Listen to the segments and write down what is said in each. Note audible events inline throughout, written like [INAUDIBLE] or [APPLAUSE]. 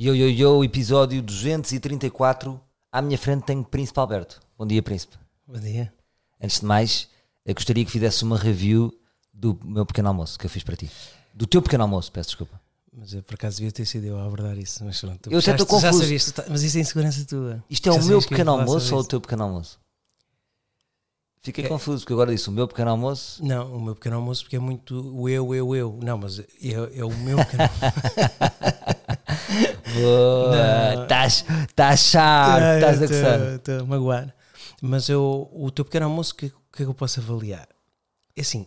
Yo, yo, yo, episódio 234. À minha frente tenho Príncipe Alberto. Bom dia, Príncipe. Bom dia. Antes de mais, eu gostaria que fizesse uma review do meu pequeno almoço que eu fiz para ti. Do teu pequeno almoço, peço desculpa. Mas eu por acaso devia ter sido eu a abordar isso. Mas pronto, Eu até estou puxaste, já confuso. sabias, tá- mas isso é insegurança tua. Isto é Já o meu pequeno almoço ou o teu pequeno almoço? Fiquei É- confuso, porque agora disse o meu pequeno almoço. Não, o meu pequeno almoço porque é muito o eu, eu, eu. Não, mas é, é o meu pequeno [LAUGHS] [LAUGHS] Boa! Estás sharp, estás a gostar. Estou a magoar. Mas eu, o teu pequeno almoço, o que, que é que eu posso avaliar? É assim,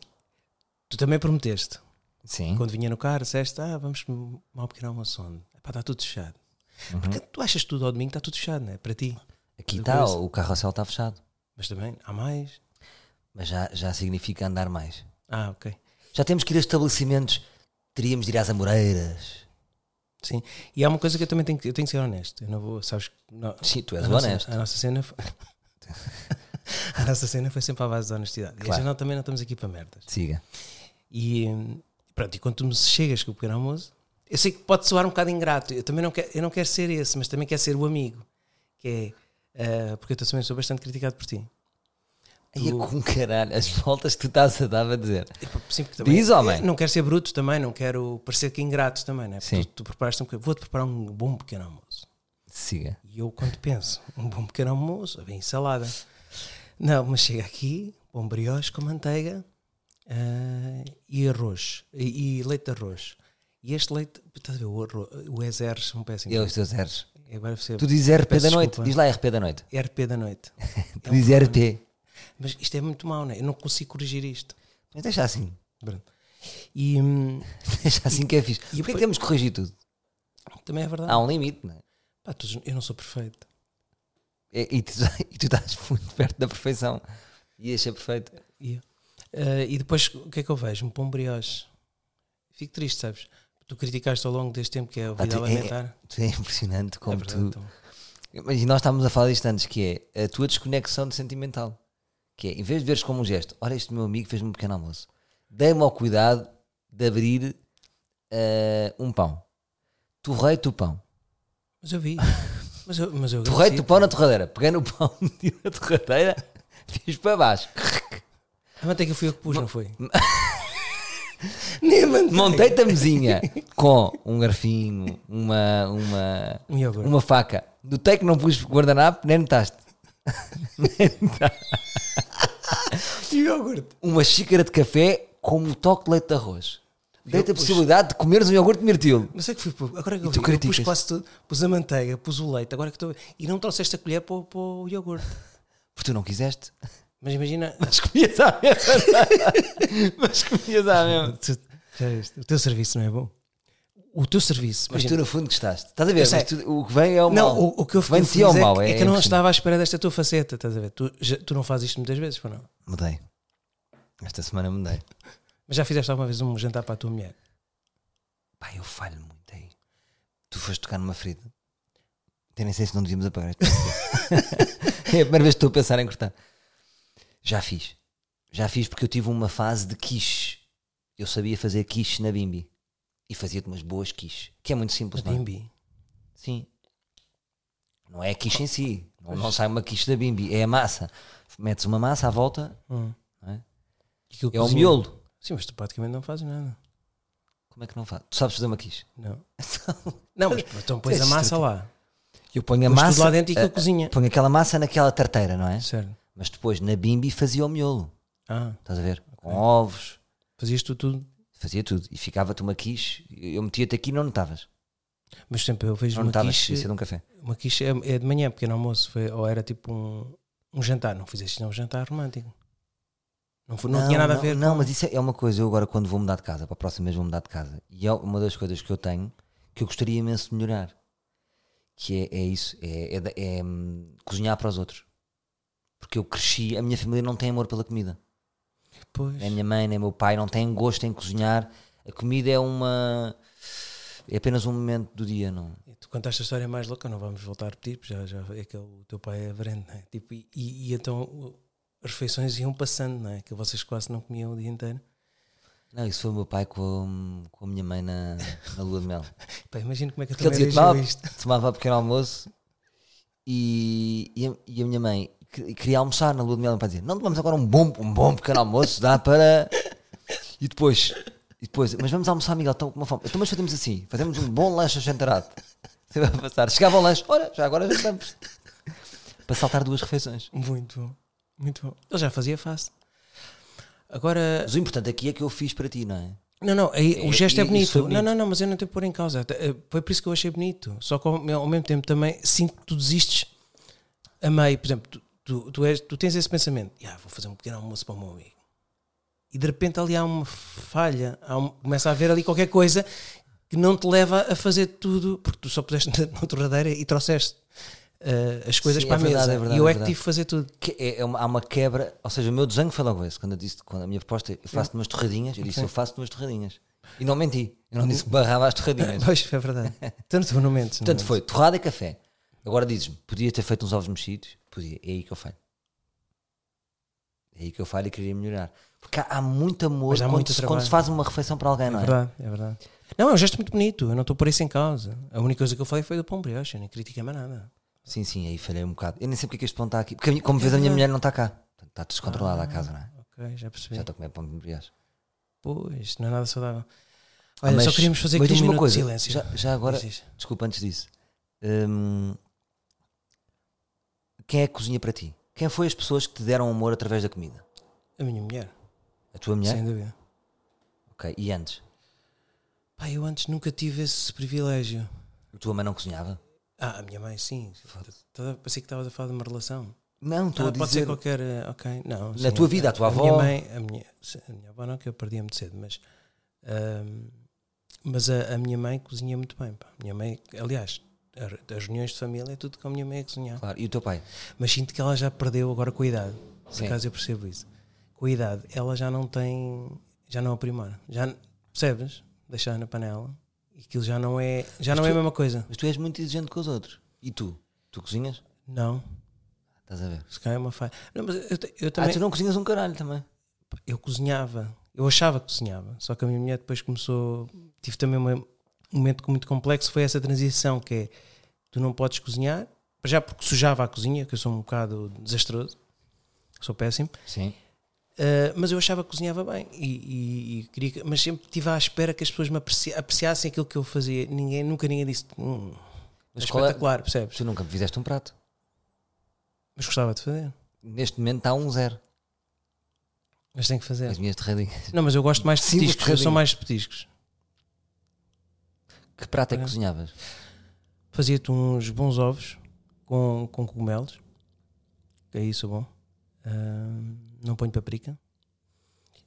tu também prometeste. Sim. Quando vinha no carro, disseste, ah, vamos um pequeno almoço onde? Epá, está tudo fechado. Uhum. Porque tu achas tudo ao domingo está tudo fechado, não é? Para ti. Aqui está, o carrossel está fechado. Mas também, há mais? Mas já, já significa andar mais. Ah, ok. Já temos que ir a estabelecimentos. Teríamos de ir às Amoreiras. Sim. E há uma coisa que eu também tenho que, eu tenho que ser honesto. Eu não vou, sabes, não, Sim, tu és a o nossa, honesto. A nossa cena foi, [LAUGHS] a nossa cena foi sempre à base da honestidade. E a Claro. gente não, também não estamos aqui para merdas. Siga. E pronto, e quando tu me chegas com o pequeno almoço, eu sei que pode soar um bocado ingrato. Eu também não quero, eu não quero ser esse, mas também quero ser o amigo. Que é, ah, porque eu também sou bastante criticado por ti. É com caralho, as voltas que tu estás a dar a dizer. Sim, também- Diz, homem. Não quero ser bruto também, não quero parecer que ingrato também, né? Porque Sim. Tu, tu preparaste um Vou-te preparar um bom pequeno almoço. Siga. E eu, quando penso, um bom pequeno almoço, bem salada. Não, mas chega aqui, bom brioche com manteiga ah, e arroz. E, e leite de arroz. E este leite, estás a ver, o, arroz, o EZR são péssimos. Eu, os teus. Agora você, Tu dizes RP da noite. Diz lá RP da noite. RP da noite. [LAUGHS] Tu dizes RP. Mas isto é muito mau, né? Eu não consigo corrigir isto. Mas deixa assim. Pronto. E hum, [LAUGHS] Deixa assim que é fixe. Porquê que temos que corrigir tudo? também é verdade. Há um limite, não é? Pá, tu- eu não sou perfeito. E, e tu, [LAUGHS] e tu estás muito perto da perfeição. E ser perfeito. E, ah, e depois, o que é que eu vejo? Um pão brioche. Fico triste, sabes? Tu criticaste ao longo deste tempo que é a Pá, vida é- alimentar. Tu é impressionante É como verdade, tu. então. Mas nós estávamos a falar disto antes, que é a tua desconexão de sentimental. Que é, em vez de veres como um gesto, olha, este meu amigo fez-me um pequeno almoço. Dei-me ao cuidado de abrir eh, um pão. Torrei-te o pão. Mas eu vi. [LAUGHS] Mas eu, mas eu Torrei-te o pão na torradeira. Peguei no pão, [LAUGHS] meti na torradeira, [LAUGHS] fiz para baixo. A manteiga fui eu que pus, não foi? Montei-te a mesinha com um garfinho, uma, uma, Um uma faca. Notei que não pus guardanapo, nem notaste. [LAUGHS] E iogurte. Uma xícara de café com um toque de leite de arroz. Dei-te a possibilidade de comeres um iogurte mirtilo. Mas é que fui pôr. Agora que eu, vi, eu pus quase tudo. Pus a manteiga, pus o leite. Agora que estou. E não trouxeste a colher para, o- para o iogurte. Porque tu não quiseste. Mas imagina. [LAUGHS] Mas comias à mesma. [LAUGHS] Mas comias à mesma. o teu serviço não é bom. O teu serviço. Mas tu no fundo gostaste. Estás a ver? Tu- o que vem é o não, mal. o, o que eu vem ao feliz é, mal. que, É, é que eu não estava à espera desta tua faceta, estás a ver? Tu, já- tu não fazes isto muitas vezes, para não? Mudei. Esta semana mudei. Mas já fizeste alguma vez um jantar para a tua mulher? Pá, eu falho muito aí. Tu foste tocar numa ferida. Até nem sei se não devíamos apagar. [LAUGHS] É a primeira vez que estou a pensar em cortar. Já fiz. Já fiz porque eu tive uma fase de quiche. Eu sabia fazer quiche na Bimbi. E fazia-te umas boas quiche. Que é muito A simples, não é? Bimbi. Sim. Não é a quiche em si. Não, não sai uma quiche da Bimbi. É a massa. Metes uma massa à volta. Hum. É? É o miolo. Sim, mas tu praticamente não fazes nada. Como é que não faz? Tu sabes fazer uma quiche? Não. [LAUGHS] Não, mas então pões a massa lá. Eu ponho a massa. lá dentro e aquilo a- cozinha. Ponho aquela massa naquela tarteira, não é? Certo. Mas depois na Bimbi fazia o miolo. Ah, Estás a ver? Com ovos, fazias tu tudo. Fazia tudo. E ficava-te uma quiche. Eu metia-te aqui e não notavas. Mas sempre eu vejo Não uma notavas quiche. isso de um café. Uma quiche é, é de manhã, pequeno almoço. Foi, ou era tipo um, um jantar. Não fizeste não um jantar romântico. Não, foi, não, tinha nada não, a ver Não, com... mas isso é uma coisa. Eu agora, quando vou mudar de casa, para a próxima vez vou mudar de casa, e é uma das coisas que eu tenho que eu gostaria imenso de melhorar. Que é, é isso: é, é é, hum, cozinhar para os outros. Porque eu cresci, a minha família não tem amor pela comida. Pois. Nem a minha mãe, nem o meu pai não têm gosto em cozinhar. A comida é uma. É apenas um momento do dia, não? E Tu contaste a história mais louca, não vamos voltar a repetir, porque já, já é que o teu pai é verente, é? Tipo, e, e então as refeições iam passando, não é? Que vocês quase não comiam o dia inteiro. Não, isso foi o meu pai com, com a minha mãe na, na lua de mel. [LAUGHS] Pá, imagino como é que eu tomava, isto. tomava pequeno almoço e, e, a, e a minha mãe que- queria almoçar na lua de mel. Para dizer, não tomamos agora um bom, um bom pequeno almoço, dá para. E depois, e depois, mas vamos almoçar, Miguel, estão com uma fome. Então, mas fazemos assim: fazemos um bom lanche achantarado. [LAUGHS] Você vai passar. Chegava ao lanche, olha, já agora já estamos. Para saltar duas refeições. Muito bom. Muito bom. Ele já fazia fácil. Agora, Mas o importante aqui é que eu fiz para ti, não é? Não, não, aí, É, o gesto é bonito. bonito. Não, não, não, mas eu não tenho pôr em causa. Eh, Foi por isso que eu achei bonito. Só que ao mesmo tempo também sinto que tu desistes a meio. Por exemplo, tu, tu, tu, és- tu tens esse pensamento: "Ya, vou fazer um pequeno almoço para o meu amigo. E de repente ali há uma falha, há um- começa a haver ali qualquer coisa que não te leva a fazer tudo, porque tu só puseste na, na torradeira e trouxeste eh, as coisas Sim, para é a verdade, mesa. é verdade, e eu é é que tive que fazer tudo. Que é, é uma- há uma quebra, ou seja, o meu desenho foi logo esse. Quando eu disse, quando a minha proposta, eu faço umas torradinhas, eu disse, Ok. eu faço umas torradinhas. E não menti, eu não disse que barrava as torradinhas. [LAUGHS] Pois, é verdade. Tanto. Portanto, foi torrada e café. Agora dizes-me, podia ter feito uns ovos mexidos? Podia, é aí que eu falho. É aí que eu falho e queria melhorar. Porque há, há muito amor há quando, muito se, quando se faz uma refeição para alguém, É não é? verdade, é verdade. Não, é um gesto muito bonito. Eu não estou por isso em causa. A única coisa que eu falei foi do pão brioche. Eu nem critiquei mais nada. Sim, sim, aí falhei um bocado. Eu nem sei porque é que este pão está aqui. Porque, como vês, a minha mulher não está cá. Está descontrolada a casa, não é? Ok, já percebi. Já estou a comer pão de brioche. Pois, não é nada saudável. Ah, Olha, mas- só queríamos fazer aqui um minuto coisa, de silêncio. Já, já agora, desculpa, antes disso. Hum, quem é que cozinha para ti? Quem foi as pessoas que te deram amor através da comida? A minha mulher, A tua mulher? sem dúvida. Ok. E antes? Pá, eu antes nunca tive esse privilégio. A tua mãe não cozinhava? Ah, a minha mãe, sim. Pensei que estavas a falar de uma relação. Não, estou Ah, a pode ser dizer. qualquer. eh, Ok, não. Na sim, tua vida, a tua minha avó? mãe, a, minha, a minha avó não, que eu perdia muito cedo, mas. ahm, mas a, a minha mãe cozinha muito bem. Pá. A minha mãe, aliás, a- as reuniões de família é tudo com a minha mãe a cozinhar. Claro. E o teu pai? Mas sinto que ela já perdeu agora com a idade. Por Sim. acaso eu percebo isso. Com a idade, ela já não tem. Já não aprimora. Já, percebes? Deixar na panela. E aquilo já não é. Já não é a tu- mesma coisa. Mas tu és muito exigente com os outros. E tu? Tu cozinhas? Não. Estás a ver? Se calhar é uma falha. Não, mas eu, eu Ah, também. tu não cozinhas um caralho também. eu cozinhava. Eu achava que cozinhava. Só que a minha mulher depois começou. Tive também uma- um momento muito complexo. Foi essa transição que é: tu não podes cozinhar. Já porque sujava a cozinha, que eu sou um bocado desastroso. Sou péssimo. Sim. Uh, mas eu achava que cozinhava bem. E, e- e queria, que- mas sempre estive à espera que as pessoas me apreci- apreciassem aquilo que eu fazia. Ninguém, nunca ninguém disse. Hum, Mas é qual é- espetacular, percebes? Tu nunca me fizeste um prato. Mas gostava de fazer. Neste momento está um zero. Mas tem que fazer. As minhas terradinhas. Não, mas eu gosto mais de petiscos. Eu sou mais de petiscos. Que prato é que cozinhavas? Fazia-te uns bons ovos com, com cogumelos. Que é isso bom. Ahm, não ponho paprika.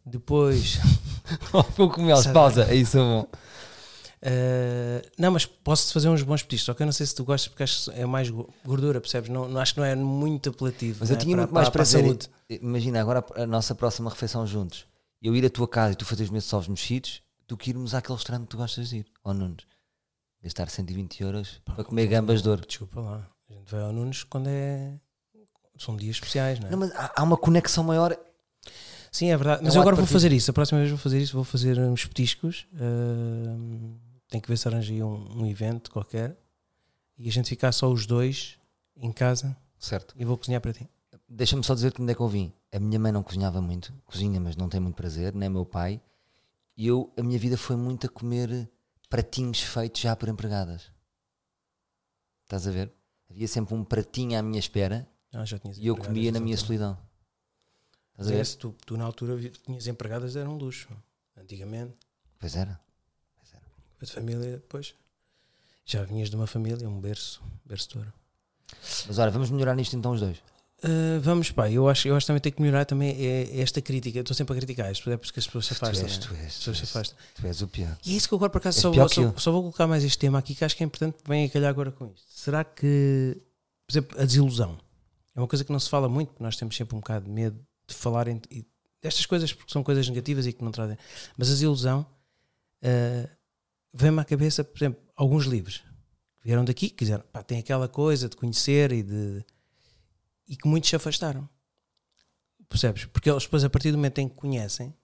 Depois. [LAUGHS] Com cogumelos, pausa. É isso bom. ah, não, mas posso fazer uns bons petiscos. Só que eu não sei se tu gostas porque acho que é mais go- gordura, percebes? Não, não acho que não é muito apelativo. Mas eu é? tinha Para- muito mais para- para a saúde. Imagina agora a nossa próxima refeição juntos. Eu ir à tua casa e tu fazeres meus ovos mexidos, do que irmos àquele restaurante que tu gostas de ir. Ou Nunes. Gastar 120 euros para comer gambas de ouro. Desculpa lá. A gente vai ao Nunes quando é. São dias especiais, não é? Não, mas há, há uma conexão maior. Sim, é verdade. Mas É um eu agora vou fazer isso. A próxima vez vou fazer isso. Vou fazer uns petiscos. ahm, tenho que ver se arranjei um, um evento qualquer. E a gente ficar só os dois em casa Certo. e vou cozinhar para ti. Deixa-me só dizer-te onde é que eu vim. A minha mãe não cozinhava muito. Cozinha, mas não tem muito prazer. Nem meu pai. E eu, a minha vida foi muito a comer pratinhos feitos já por empregadas. Estás a ver? Havia sempre um pratinho à minha espera Ah, e eu comia na minha solidão. Estás a é ver? esse, tu, tu na altura tinhas empregadas, era um luxo. Antigamente, Pois era. a família, depois. Já vinhas de uma família, um berço, berço de ouro. Mas olha, vamos melhorar nisto então os dois. Ah, vamos, pá, eu acho, eu acho que também tem que melhorar também é- é esta crítica. Estou sempre a criticar isto, é porque as pessoas se Tu afastam. és, né? tu és, As tu pessoas se és, afastam. tu és o pior. E é isso que eu agora por acaso És só vou, só, só vou colocar mais este tema aqui que acho que é importante que venha a calhar agora com isto. Será que, por exemplo, a desilusão é uma coisa que não se fala muito, porque nós temos sempre um bocado de medo de falar em, e destas coisas porque são coisas negativas e que não trazem. Mas a desilusão ah, vem-me à cabeça, por exemplo, alguns livros que vieram daqui, que quiseram, pá, tem aquela coisa de conhecer e de e que muitos se afastaram. Percebes? Porque eles depois, a partir do momento em que conhecem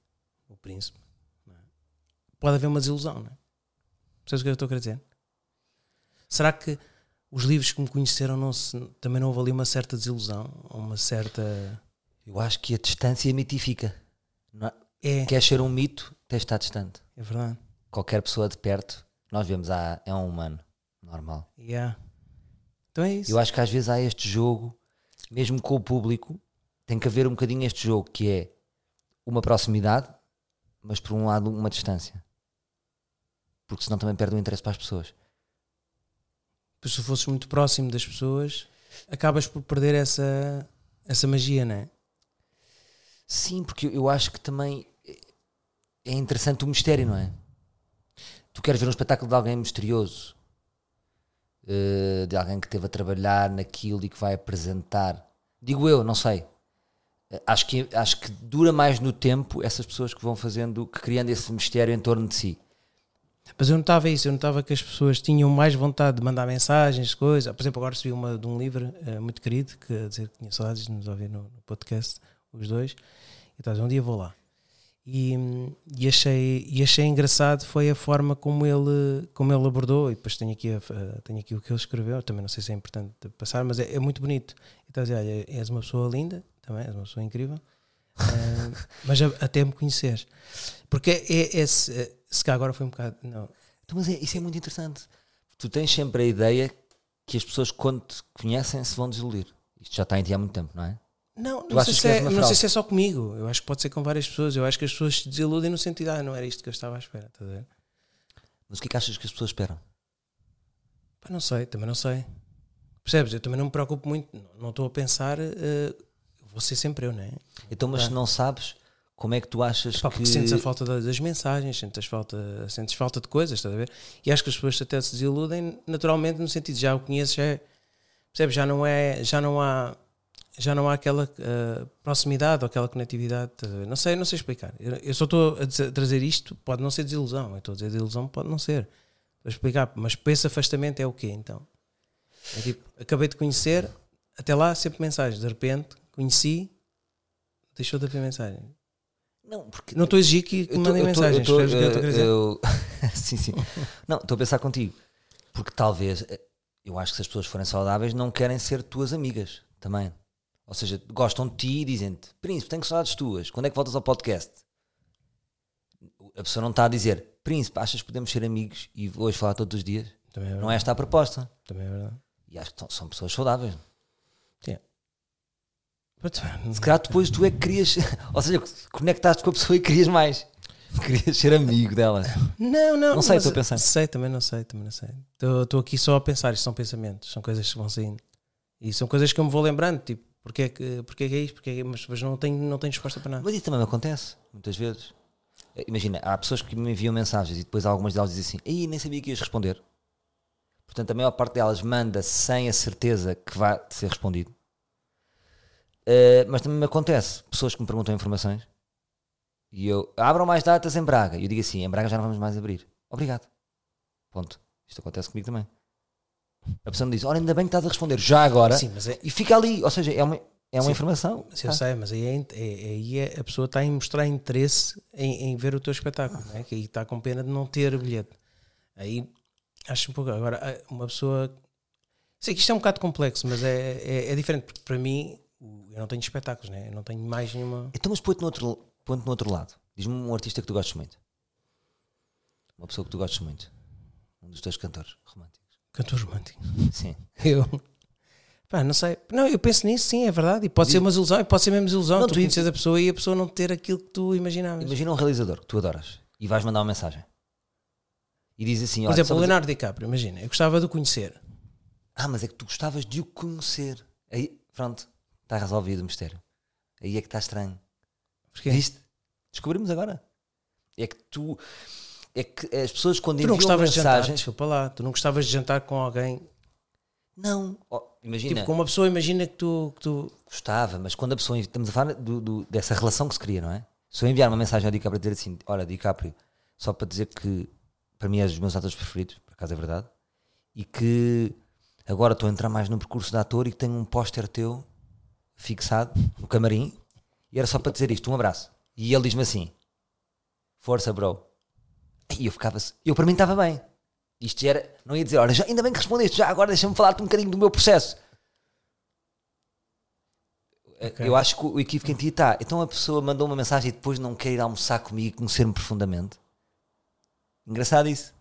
o príncipe, é? pode haver uma desilusão, não é? Percebes o que eu estou a querer dizer? Será que os livros que me conheceram não se, também não houve ali uma certa desilusão? Uma certa. Eu acho que a distância mitifica. Não é? É, Queres ser um mito, tens de estar distante. é verdade. Qualquer pessoa de perto, nós vemos, ah, é um humano. Normal. Yeah. Então é isso. Eu acho que às vezes há este jogo, mesmo com o público, tem que haver um bocadinho este jogo que é uma proximidade, mas por um lado uma distância. Porque senão também perde o interesse para as pessoas. Pois se fosses muito próximo das pessoas, acabas por perder essa, essa magia, não é? Sim, porque eu acho que também é interessante o mistério, não é? Tu queres ver um espetáculo de alguém misterioso, eh, de alguém que esteve a trabalhar naquilo e que vai apresentar. Digo eu, não sei. Eh, Acho que, acho que dura mais no tempo essas pessoas que vão fazendo, que criando esse mistério em torno de si. Mas eu notava isso, eu notava que as pessoas tinham mais vontade de mandar mensagens, coisas. Por exemplo, agora recebi uma de um livro eh, muito querido, que a dizer que tinha saudades de nos ouvir no, no podcast, os dois. E dizer, um dia vou lá. E, e achei, e achei engraçado foi a forma como ele, como ele abordou. E depois tenho aqui, a- tenho aqui o que ele escreveu, também não sei se é importante passar, mas é, é muito bonito. E a dizer, olha, és uma pessoa linda, também és uma pessoa incrível, ah, [LAUGHS] mas a- até me conhecer. Porque é, é, se, se cá agora foi um bocado. Não, Então, mas é- isso é muito interessante. Tu tens sempre a ideia que as pessoas, quando te conhecem, se vão desiludir. Isto já está em ti há muito tempo, não é? Não, não, sei se, é, não sei se é só comigo. Eu acho que pode ser com várias pessoas. Eu acho que as pessoas se desiludem no sentido, ah, não era isto que eu estava à espera. Estás a ver? Mas o que é que achas que as pessoas esperam? Pá, não sei, também não sei. Percebes? Eu também não me preocupo muito. Não, estou a pensar, eh, vou ser sempre eu, não é? Então, mas se não sabes, como é que tu achas Pá, que. porque sentes a falta da- das mensagens, sentes falta, sentes falta de coisas, estás a ver? E acho que as pessoas até se desiludem naturalmente no sentido já o conheces, já é, percebes? Já não é, já não há, já não há aquela eh, proximidade ou aquela conectividade, ver? Não sei, não sei explicar. Eu, eu só estou a dizer- a trazer isto, pode não ser desilusão, eu estou a dizer desilusão, pode não ser. Estou a explicar, mas para esse afastamento é o quê então? É tipo, acabei de conhecer, até lá sempre mensagens, de repente conheci, deixou de haver mensagem. Não, porque. Não estou a exigir que, tô- mandem mensagens, eu tô- eu dizer? eu- [LAUGHS] sim, sim. Não, estou a pensar contigo. Porque talvez, eh, eu acho que se as pessoas forem saudáveis, não querem ser tuas amigas também. Ou seja, gostam de ti e dizem-te: Príncipe, tenho saudades tuas. Quando é que voltas ao podcast? A pessoa não está a dizer: Príncipe, achas que podemos ser amigos e hoje falar todos os dias? Também é verdade. Não é esta a proposta. Também é verdade. E acho que são, pessoas saudáveis. Mas, Se calhar depois tu é que querias, [LAUGHS] ou seja, conectaste com a pessoa e querias mais. Querias ser amigo dela. Não, não. Não sei, estou a pensar. Sei, também não sei, também não sei. Estou aqui só a pensar, isto são pensamentos, são coisas que vão saindo. E são coisas que eu me vou lembrando, tipo, porque é que, porque é, que é isto, porque é que, mas, mas não, tenho, não tenho resposta para nada. Mas isso também me acontece, muitas vezes. Eh, Imagina, há pessoas que me enviam mensagens e depois algumas delas dizem assim: Ei, nem sabia que ias responder. Portanto, a maior parte delas manda sem a certeza que vai ser respondido. Eh, mas também me acontece pessoas que me perguntam informações e eu abram mais datas em Braga. E eu digo assim: em Braga já não vamos mais abrir. Obrigado. Ponto. Isto acontece comigo também. A pessoa me diz: Ora, ainda bem que estás a responder já agora. Sim, é, E fica ali. Ou seja, é uma, é uma Sim. informação. mas eu Ah. sei, mas aí, é, é- aí é- a pessoa está a mostrar interesse em, em ver o teu espetáculo, não é? que aí está com pena de não ter bilhete. Aí acho um pouco. Agora, ah, uma pessoa. Sei que isto é um bocado complexo, mas é, é, é diferente, porque para mim eu não tenho espetáculos, né? eu não tenho mais nenhuma. Então, mas põe-te no outro, põe-te no outro lado. Diz-me um artista que tu gostes muito. Uma pessoa que tu gostes muito. Um dos teus cantores românticos. Cantor romântico. Sim. Eu. Pá, não sei. Não, eu penso nisso, sim, é verdade. E pode ser uma ilusão, e pode ser mesmo ilusão. Não, tu conheces a pessoa e a pessoa não ter aquilo que tu imaginavas. Imagina um realizador que tu adoras e vais mandar uma mensagem. E diz assim: Por exemplo, o vou dizer- Leonardo DiCaprio, imagina, eu gostava de o conhecer. Ah, mas é que tu gostavas de o conhecer. Aí, pronto, está resolvido o mistério. Aí é que está estranho. Porquê? Viste? Descobrimos agora. É que tu. É que as pessoas quando Tu não enviam gostavas de jantar, mensagens. desculpa lá, tu não gostavas de jantar com alguém, Não. Oh, imagina. tipo, com uma pessoa, imagina que tu, que tu Gostava, mas quando a pessoa. Estamos a falar do- do- dessa relação que se cria, não é? Se eu enviar uma mensagem ao DiCaprio dizer assim: Olha, DiCaprio, só para dizer que para mim és dos meus atores preferidos, por acaso é verdade, e que agora estou a entrar mais no percurso de ator e que tenho um póster teu fixado no camarim, e era só para dizer isto: um abraço. E ele diz-me assim: Força, bro. E eu ficava. Eu para mim estava bem. Isto era. Não ia dizer, olha, já, ainda bem que respondeste, já agora deixa-me falar-te um bocadinho do meu processo. Ok. Eu acho que o equívoco em ti está. Então a pessoa mandou uma mensagem e depois não quer ir almoçar comigo e conhecer-me profundamente. Engraçado isso.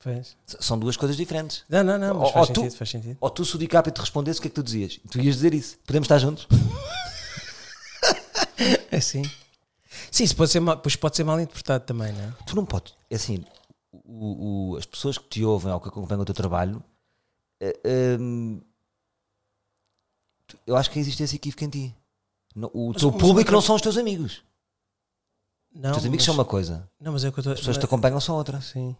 Pois. São duas coisas diferentes. Não, não, não, mas Ou- faz ou tu- sentido, faz sentido. Ou tu, se o DiCaprio te respondesse, o que é que tu dizias? Tu ias dizer isso. Podemos estar juntos? É sim. Sim, isso pode ser mal, pois pode ser mal interpretado também, não é? Tu não podes. É assim, o- o- as pessoas que te ouvem ou que acompanham o teu trabalho, eh, hum, tu- eu acho que existe esse equívoco em ti. O Mas- teu mas público não são os teus amigos. Não, os teus amigos mas, são uma coisa, Não, mas é que eu estou. as pessoas que te acompanham são outra. Sim.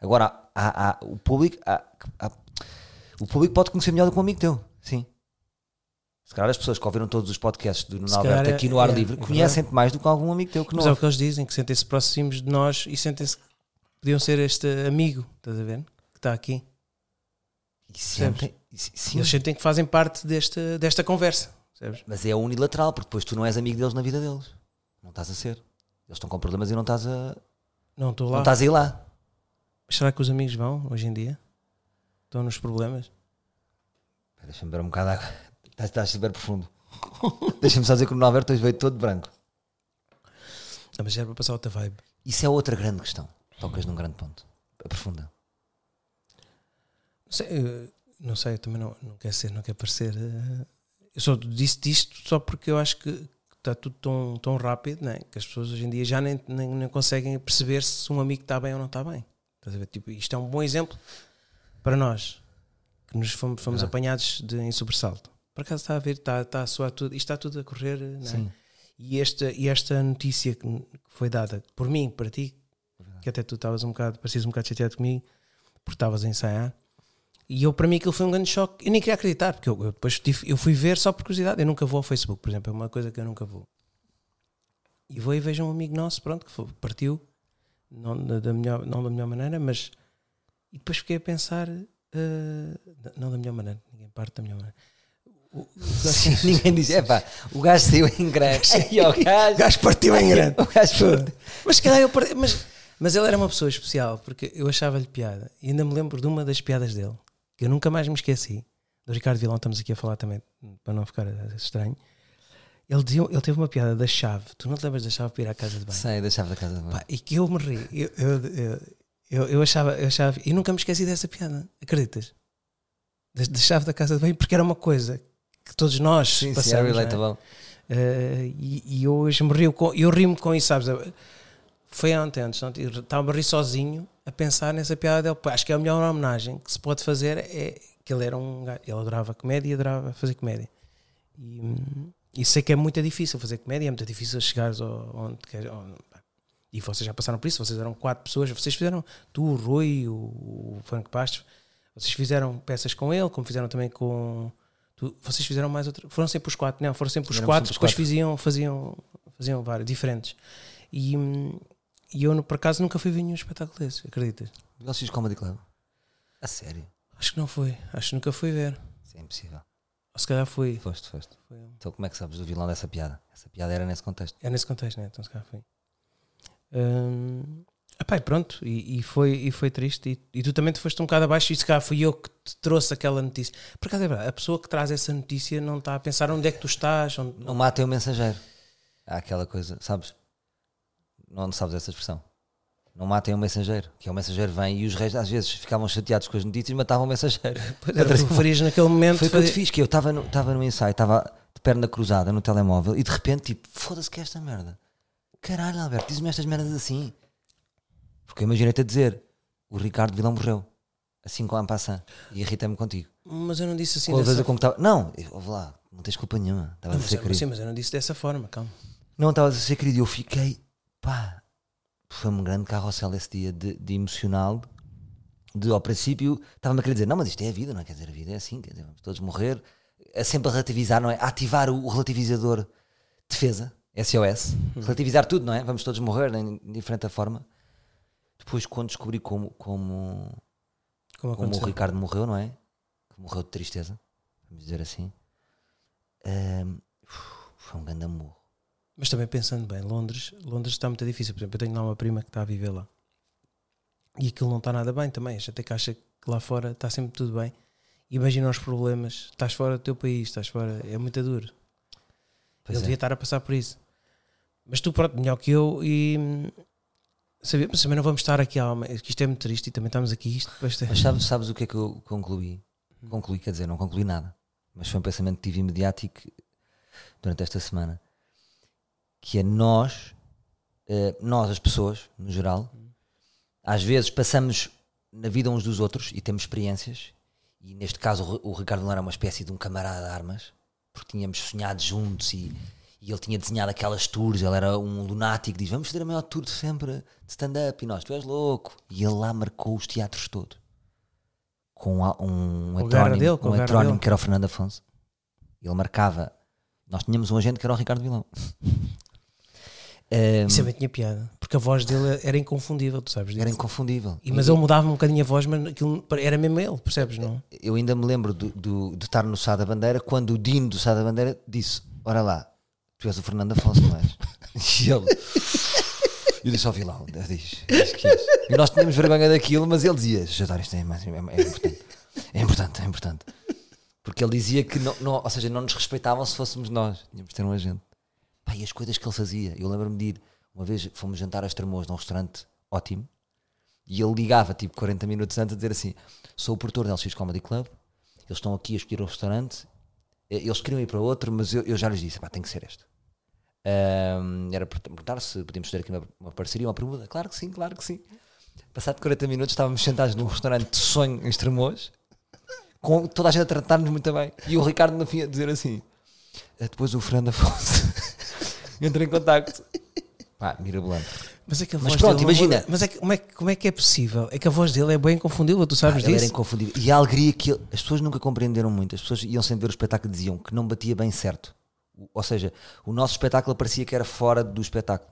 Agora, há, há- o, público, há- há- o público pode conhecer melhor do que um amigo teu. Sim. Se calhar as pessoas que ouviram todos os podcasts do Nuno Alberto é- aqui no ar é, livre é conhecem-te mais do que algum amigo teu que não Mas é o que eles dizem, que sentem-se próximos de nós e sentem-se que podiam ser este amigo, estás a ver? Que está aqui. E sentem- se- sim, Eles sentem que fazem parte desta, desta conversa, percebes? Mas é unilateral, porque depois tu não és amigo deles na vida deles. Não estás a ser. Eles estão com problemas e não estás a, Não estou não lá. estás a ir lá. Mas será que os amigos vão hoje em dia? Estão nos problemas? Deixa-me beber um bocado de água. Estás, estás super profundo. [LAUGHS] Deixa-me só dizer que o Nuno Alberto hoje veio todo branco. Não, mas já era para passar outra vibe. Isso é outra grande questão. Tocas num grande ponto. Aprofunda. Não sei, eh, não sei, eu também não, não quero ser, não quero parecer. eh, Eu só disse disto só porque eu acho que está tudo tão, tão rápido né? que as pessoas hoje em dia já nem, nem, nem conseguem perceber se um amigo está bem ou não está bem. A? Tipo, isto é um bom exemplo para nós que nos fomos, fomos Verdade. apanhados de, em sobressalto. Por acaso está a ver, está, está a soar tudo, isto está tudo a correr. Não é? Sim. E esta, e esta notícia que foi dada por mim, para ti, que até tu estavas um bocado, parecias um bocado chateado comigo, porque estavas a ensaiar. E eu, para mim, aquilo foi um grande choque. Eu nem queria acreditar, porque eu, eu depois tive- eu fui ver só por curiosidade. Eu nunca vou ao Facebook, por exemplo, é uma coisa que eu nunca vou. E vou e vejo um amigo nosso, pronto, que foi- partiu, não da, melhor, não da melhor maneira, mas. E depois fiquei a pensar, eh, não da melhor maneira, ninguém parte da melhor maneira. O- o- Sim, [LAUGHS] Ninguém diz, é pá, o gajo saiu em grande. [LAUGHS] O gajo, O gajo partiu em grande. O gajo partiu. Mas se calhar eu perdi- mas, mas ele era uma pessoa especial porque eu achava-lhe piada. E ainda me lembro de uma das piadas dele, que eu nunca mais me esqueci. Do Ricardo Vilão, estamos aqui a falar também, para não ficar estranho. Ele, dizia, ele teve uma piada da chave. Tu não te lembras da chave para ir à casa de banho? Sei, deixava da casa de banho. Pá, e que eu me ri. Eu, eu, eu, eu, eu achava, eu achava. E nunca me esqueci dessa piada. Acreditas? Da, da chave da casa de banho, porque era uma coisa que todos nós Sim, sim, é passamos. não é? relatable. Eh, e, e eu hoje me rio com, eu rimo com isso, sabes? Foi ontem, antes, eu estava a rir sozinho a pensar nessa piada dele. Acho que é a melhor homenagem que se pode fazer é que ele era um gajo, ele adorava comédia e adorava fazer comédia. E, e sei que é muito difícil fazer comédia, é muito difícil chegares ao- onde pá. E vocês já passaram por isso, vocês eram quatro pessoas, vocês fizeram, tu, o Rui, o, o Franco Bastos, vocês fizeram peças com ele, como fizeram também com. Tu- vocês fizeram mais outra. Foram sempre os quatro, não, foram sempre os quatro, sempre depois quatro. faziam, faziam, faziam vários, diferentes. E, e eu, por acaso, nunca fui ver nenhum espetáculo desse, acreditas? Velocities Comedy Club. A sério. Acho que não foi, acho que nunca fui ver. Isso é impossível. Ou se calhar fui. Foste, foste. Foi- Então como é que sabes do vilão dessa piada? Essa piada era nesse contexto. É nesse contexto, né? Então se calhar foi. Hum, epá, e pronto, e, e foi, e foi triste. E, e tu também te foste um bocado abaixo, e se calhar fui eu que te trouxe aquela notícia. Por acaso é verdade, a pessoa que traz essa notícia não está a pensar onde é que tu estás. Onde, Não matem o mensageiro. Há aquela coisa, sabes? Não, sabes essa expressão. Não matem o mensageiro. Que é o mensageiro vem e os reis às vezes ficavam chateados com as notícias e matavam o mensageiro. [LAUGHS] Pois era que tu farias naquele momento. Foi o que eu te fiz, que eu estava no, estava no ensaio, estava de perna cruzada no telemóvel e de repente, tipo, foda-se que é esta merda. Caralho, Alberto, diz-me estas merdas assim. Porque eu imaginei-te a dizer: o Ricardo Vilão morreu. Assim com a passant. E irritei-me contigo. Mas eu não disse assim a dessa como estava. Não, ouve lá, não tens culpa nenhuma. Estava Não, a ser querido. sim, mas eu não disse dessa forma, calma. Não, estava a ser querido. e Eu fiquei, pá, foi um grande carrossel esse dia de, de emocional. De ao princípio estava-me a querer dizer, não, mas isto é a vida, não é? Quer dizer, a vida é assim, quer dizer, vamos todos morrer. É sempre a relativizar, não é? A ativar o, o relativizador defesa, SOS. Relativizar tudo, não é? Vamos todos morrer em diferente forma. Depois, quando descobri como, como, Como como o. Ricardo morreu, não é? Que morreu de tristeza, vamos dizer assim. Ahm, foi um grande amor. Mas também pensando bem, Londres, Londres está muito difícil. Por exemplo, eu tenho lá uma prima que está a viver lá. E aquilo não está nada bem também. Até que acha que lá fora está sempre tudo bem. Imagina os problemas. Estás fora do teu país, estás fora. É muito duro. Pois Ele é. devia estar a passar por isso. Mas tu, pronto, melhor que eu e. hum, Sabia, mas também não vamos estar aqui. Ah, que isto é muito triste e também estamos aqui. Isto Mas sabes, sabes o que é que eu concluí? Concluí, quer dizer, não concluí nada. Mas foi um pensamento que tive imediático durante esta semana. Que é nós, eh, nós as pessoas, no geral, às vezes passamos na vida uns dos outros e temos experiências. E neste caso o Ri- o Ricardo não era uma espécie de um camarada de armas, porque tínhamos sonhado juntos e, e ele tinha desenhado aquelas tours. Ele era um lunático, diz: Vamos fazer a maior tour de sempre de stand-up. E nós, tu és louco. E ele lá marcou os teatros todos com um Com heterónimo, dele, um heterónimo que era o Fernando Afonso. Ele marcava. Nós tínhamos um agente que era o Ricardo Vilão. Ehm, [LAUGHS] Isso também tinha piada. Porque a voz dele era inconfundível, tu sabes disso. era inconfundível. E, mas ele mudava um bocadinho a voz, mas aquilo era mesmo ele, percebes? Não? Eu ainda me lembro do, do- de estar no Sá da Bandeira quando o Dino do Sá da Bandeira disse: Ora lá, tu és o Fernando Afonso, não és? [LAUGHS] E ele. Eu disse ao vilão, diz, diz que és. E nós tínhamos vergonha daquilo, mas ele dizia: Jadar, isto é, é, é importante. É importante, é importante. Porque ele dizia que, não, não- ou seja, não nos respeitavam se fôssemos nós. Tínhamos de ter um agente. Pá, e as coisas que ele fazia. Eu lembro-me de ir, uma vez fomos jantar a Estremoz num restaurante ótimo, e ele ligava tipo 40 minutos antes a dizer assim: Sou o produtor da LX Comedy Club, eles estão aqui a escolher o restaurante, eh, eles queriam ir para outro, mas eu, eu já lhes disse: pá, tem que ser este. Ahm, era para perguntar se podíamos ter aqui uma, uma parceria, uma pergunta. Claro que sim, claro que sim. Passado 40 minutos estávamos sentados num restaurante de sonho em Estremoz, com toda a gente a tratar-nos muito bem. E o Ricardo no fim a dizer assim: "Eh, depois o Fernando Afonso [LAUGHS] entra em contacto. Pá, mirabolante. Mas, é que a Mas voz pronto, dele imagina. Mas é que, como, é, que- como é que é possível? É que a voz dele é bem inconfundível, tu sabes Pá, ele era disso? inconfundível. E a alegria que ele- as pessoas nunca compreenderam muito. As pessoas iam sempre ver o espetáculo e diziam que não batia bem certo. Ou seja, o nosso espetáculo parecia que era fora do espetáculo.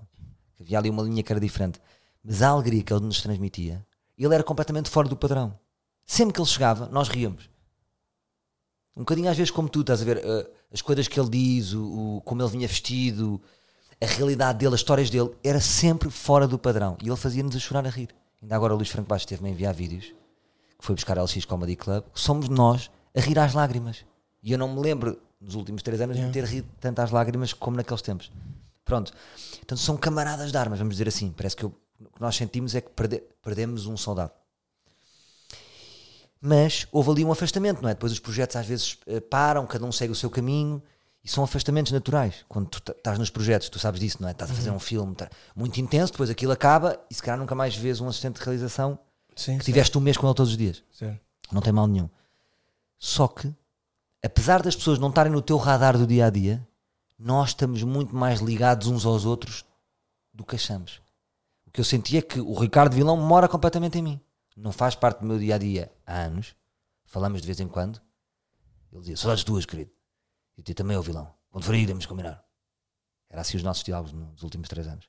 Havia ali uma linha que era diferente. Mas a alegria que ele nos transmitia, ele era completamente fora do padrão. Sempre que ele chegava, nós ríamos. Um bocadinho às vezes como tu, estás a ver eh, as coisas que ele diz, o, o- como ele vinha vestido, a realidade dele, as histórias dele, era sempre fora do padrão. E ele fazia-nos a chorar a rir. Ainda agora o Luís Franco Baixo esteve-me a enviar vídeos, que foi buscar a LX Comedy Club, somos nós a rir às lágrimas. E eu não me lembro, nos últimos três anos, de Yeah. ter rido tanto às lágrimas como naqueles tempos. Pronto. Então são camaradas de armas, vamos dizer assim. Parece que eu- o que nós sentimos é que perde- perdemos um soldado. Mas houve ali um afastamento, não é? Depois os projetos às vezes eh, param, cada um segue o seu caminho e são afastamentos naturais. Quando tu estás nos projetos, tu sabes disso, não é? Estás a fazer um filme tá- muito intenso, depois aquilo acaba e se calhar nunca mais vês um assistente de realização Sim, que tiveste um mês com ele todos os dias. certo. Não tem mal nenhum. Só que, apesar das pessoas não estarem no teu radar do dia a dia, nós estamos muito mais ligados uns aos outros do que achamos. O que eu senti é que o Ricardo Vilão mora completamente em mim. Não faz parte do meu dia a dia há anos. Falamos de vez em quando. Ele dizia: Saudades tuas, querido. E tu também, o vilão. Quando for aí, iremos combinar. Era assim os nossos diálogos nos últimos três anos.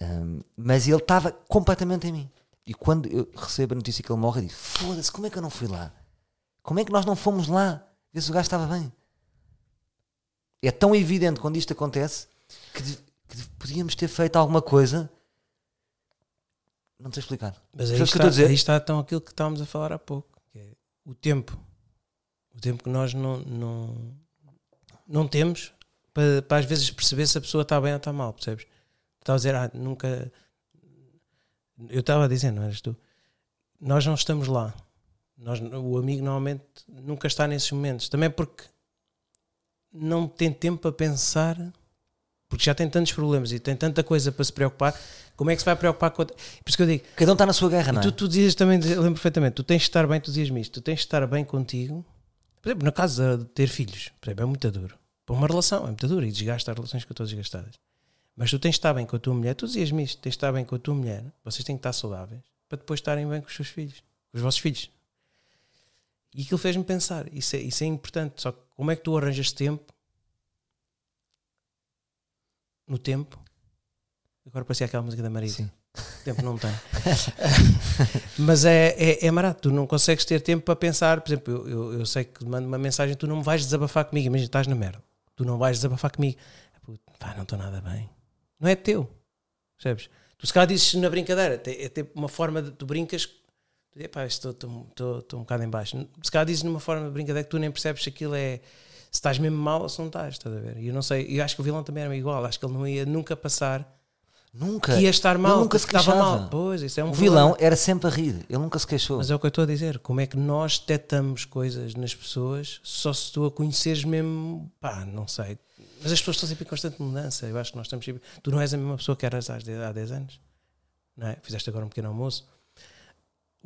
Ahm, mas ele estava completamente em mim. E quando eu recebo a notícia que ele morre, eu digo: Foda-se, como é que eu não fui lá? Como é que nós não fomos lá ver se o gajo estava bem? É tão evidente quando isto acontece que, que podíamos ter feito alguma coisa. Não sei explicar. Mas aí está, aí está então aquilo que estávamos a falar há pouco, que é o tempo. O tempo que nós não, não, não temos para, para às vezes perceber se a pessoa está bem ou está mal, percebes? Estava a dizer, ah, nunca. Eu estava a dizer, não eras tu? Nós não estamos lá. Nós, o amigo normalmente nunca está nesses momentos. Também porque não tem tempo para pensar, porque já tem tantos problemas e tem tanta coisa para se preocupar. Como é que se vai preocupar com outra? Por isso que eu digo, Cada um está na sua guerra, não é? tu, tu dizias também, eu lembro perfeitamente, tu tens de estar bem, tu dizias-me isto, tu tens de estar bem contigo. Por exemplo, no caso de ter filhos, por exemplo, é muito duro. Para uma relação, é muito duro e desgasta as relações que estou desgastadas. Mas tu tens de estar bem com a tua mulher, tu dizias-me isto, tens de estar bem com a tua mulher, vocês têm que estar saudáveis para depois estarem bem com os seus filhos, com os vossos filhos. E aquilo fez-me pensar, isso é, isso é importante, só que como é que tu arranjas tempo no tempo? Agora parecia aquela música da Marisa. Sim. Tempo não tem. [LAUGHS] Mas é, é, é barato, tu não consegues ter tempo para pensar. Por exemplo, eu, eu, eu sei que mando uma mensagem, tu não me vais desabafar comigo. Imagina, estás na merda, tu não vais desabafar comigo. Puto, pá, não estou nada bem. Não é teu, percebes? Tu se calhar dizes na brincadeira, é tipo uma forma de tu brincas, tu dizes, pá, estou, estou, estou, estou um bocado em baixo. Se calhar dizes numa forma de brincadeira que tu nem percebes se aquilo é se estás mesmo mal ou se não estás, estás a ver? E eu não sei, eu acho que o vilão também era igual, acho que ele não ia nunca passar Nunca. que ia estar Ele mal, nunca se estava mal. Pois, isso é um O problema. vilão era sempre a rir. Ele nunca se queixou. Mas é o que eu estou a dizer. Como é que nós detectamos coisas nas pessoas só se tu a conheceres mesmo, pá, não sei. Mas as pessoas estão sempre em constante mudança. Eu acho que nós estamos sempre. Tu não és a mesma pessoa que eras há 10 há 10 anos. Não é? Fizeste agora um pequeno almoço.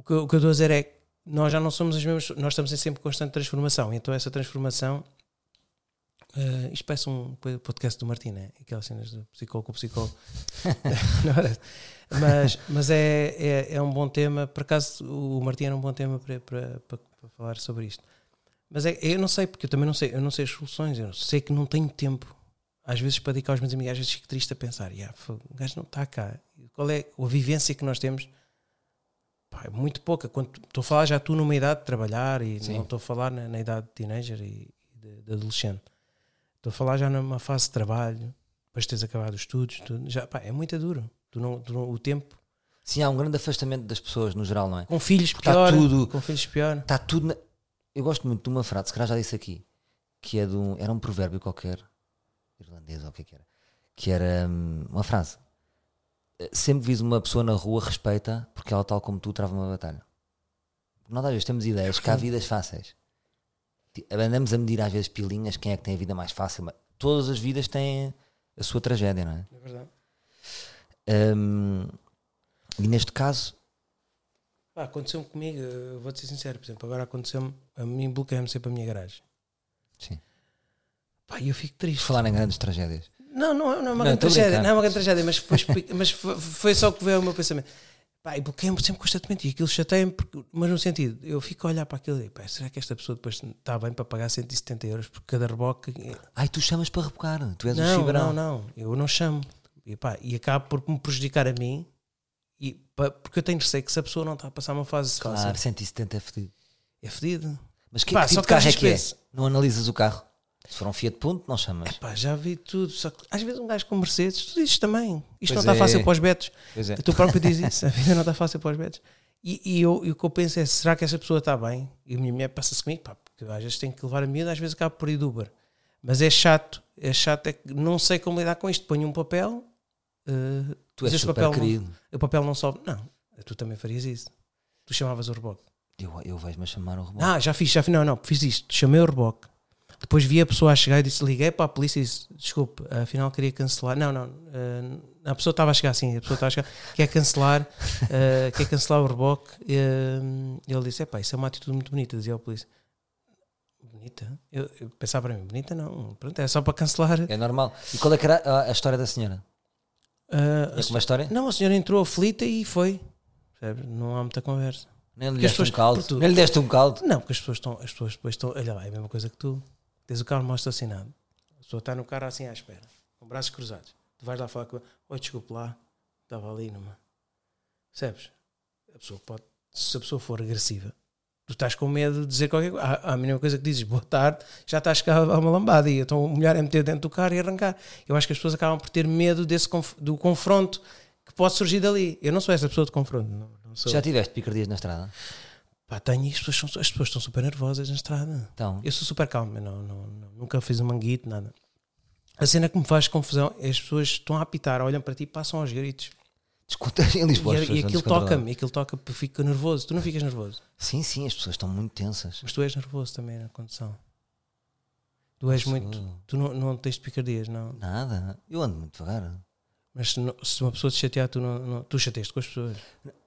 O que, eu- o que eu estou a dizer é que nós já não somos as mesmas. Nós estamos em sempre constante transformação. Então essa transformação. eh, isto parece um podcast do Martim, né? Aquelas cenas do psicólogo com o psicólogo. [LAUGHS] [LAUGHS] Era? mas mas é, é, é um bom tema. Por acaso, o Martim era um bom tema para, para, para, para falar sobre isto. Mas é, eu não sei, porque eu também não sei, eu não sei as soluções. Eu sei que não tenho tempo, às vezes, para dedicar aos meus amigos. Às vezes fico triste a pensar: yeah, o gajo não está cá. Qual é a vivência que nós temos? Pá, é muito pouca. Quando estou a falar já tu numa idade de trabalhar e Sim. não estou a falar na, na idade de teenager e de, de adolescente. Estou a falar já numa fase de trabalho, depois de teres acabado os estudos, tudo, já, pá, é muito duro. Tu não, tu não- o tempo. Sim, há um grande afastamento das pessoas no geral, não é? Com filhos Porque está pior. tudo- Com filhos pior. Está tudo. na- Eu gosto muito de uma frase, se calhar já disse aqui, que é de um, era um provérbio qualquer, irlandês ou o que é que era, que era hum, uma frase. Sempre vis uma pessoa na rua, respeita, porque ela, tal como tu, trava uma batalha. Nós às vezes temos ideias que há vidas fáceis. Andamos a medir às vezes pilinhas, quem é que tem a vida mais fácil. mas Todas as vidas têm a sua tragédia, não é? É verdade. Hum, e neste caso, Pá, aconteceu-me comigo, vou-te ser sincero, por exemplo, agora aconteceu-me, a mim bloqueia-me sempre a minha garagem. sim. Pá, eu fico triste. Falar em grandes tragédias. Não, não, é- não é uma Não, grande tragédia, brincar. não é uma grande tragédia, mas foi, mas foi, só o que veio ao meu pensamento. Pá, e bloqueia-me sempre constantemente, e aquilo chateia-me, mas no sentido, eu fico a olhar para aquilo e pá, será que esta pessoa depois está bem para pagar 170 euros por cada reboque? Ai, tu chamas para rebocar, tu és um Não, chibrão. não, não, eu não chamo. E, pá, e acaba por me prejudicar a mim, e, pá, porque eu tenho receio que se a pessoa não está a passar uma fase Claro, fácil, 170 é fedido. é fedido. Mas que, Pá, que tipo de carro é que é? Não analisas o carro? Se for um Fiat Punto, não chamas. Pá, já vi tudo. Só que às vezes um gajo com Mercedes, tu dizes também. Isto Pois não está é. fácil para os betos. Pois é. Tu próprio dizes isso. A vida não está fácil para os betos. E, e eu, e o que eu penso é: será que essa pessoa está bem? E a minha mulher passa-se comigo, pá, porque às vezes tenho que levar a miúda, às vezes acabo por ir de Uber. Mas é chato. É chato, é que não sei como lidar com isto. Ponho um papel. eh, Tu és super papel não- querido. o papel não sobe. Não, tu também farias isso. Tu chamavas o reboque. Eu, eu a chamar o reboque. Ah, já fiz, já fiz. Não, não, fiz isto. Chamei o reboque. Depois vi a pessoa a chegar e disse: liguei para a polícia e disse: desculpe, afinal queria cancelar. Não, não. eh, a pessoa estava a chegar assim, a pessoa estava a chegar, quer cancelar, eh, quer cancelar o reboque. eh, ele disse: epá, isso é uma atitude muito bonita, dizia a polícia. Bonita? Eu, eu pensava para mim: bonita não, pronto, é só para cancelar. É normal. E qual é que era a, a história da senhora? Eh, É uma história? não, a senhora entrou aflita e foi. Não há muita conversa. Nem lhe deste um pessoas- caldo. por tu- Nem lhe deste um caldo. Não, porque as pessoas estão, as pessoas depois estão, olha lá, é a mesma coisa que tu. Tens o carro mal estacionado. A pessoa está no carro assim à espera, com braços cruzados. Tu vais lá falar com ela, oi, desculpe lá, estava ali numa. Percebes? A pessoa pode, se a pessoa for agressiva, tu estás com medo de dizer qualquer coisa. Há, a mínima coisa que dizes, boa tarde, já estás cá a uma lambada e então a mulher é meter dentro do carro e arrancar. Eu acho que as pessoas acabam por ter medo desse conf- do confronto que pode surgir dali. Eu não sou essa pessoa de confronto. Não, não. Já tiveste picardias na estrada? Pá, tenho as pessoas, são- as pessoas estão super nervosas na estrada. Então, Eu sou super calmo, não, não- não- nunca fiz um manguito, nada. A cena que me faz confusão é as pessoas estão a apitar, olham para ti e passam aos gritos. desconta em Lisboa. e, e aquilo toca-me, aquilo toca-me, fico nervoso. Tu não ficas nervoso, Sim, sim, as pessoas estão muito tensas. mas tu és nervoso também na condução. Tu és muito. Tu não, não tens picardias, não. Nada. Eu ando muito devagar. Mas se, não- se uma pessoa te chatear, tu, não, não- tu chateias com as pessoas.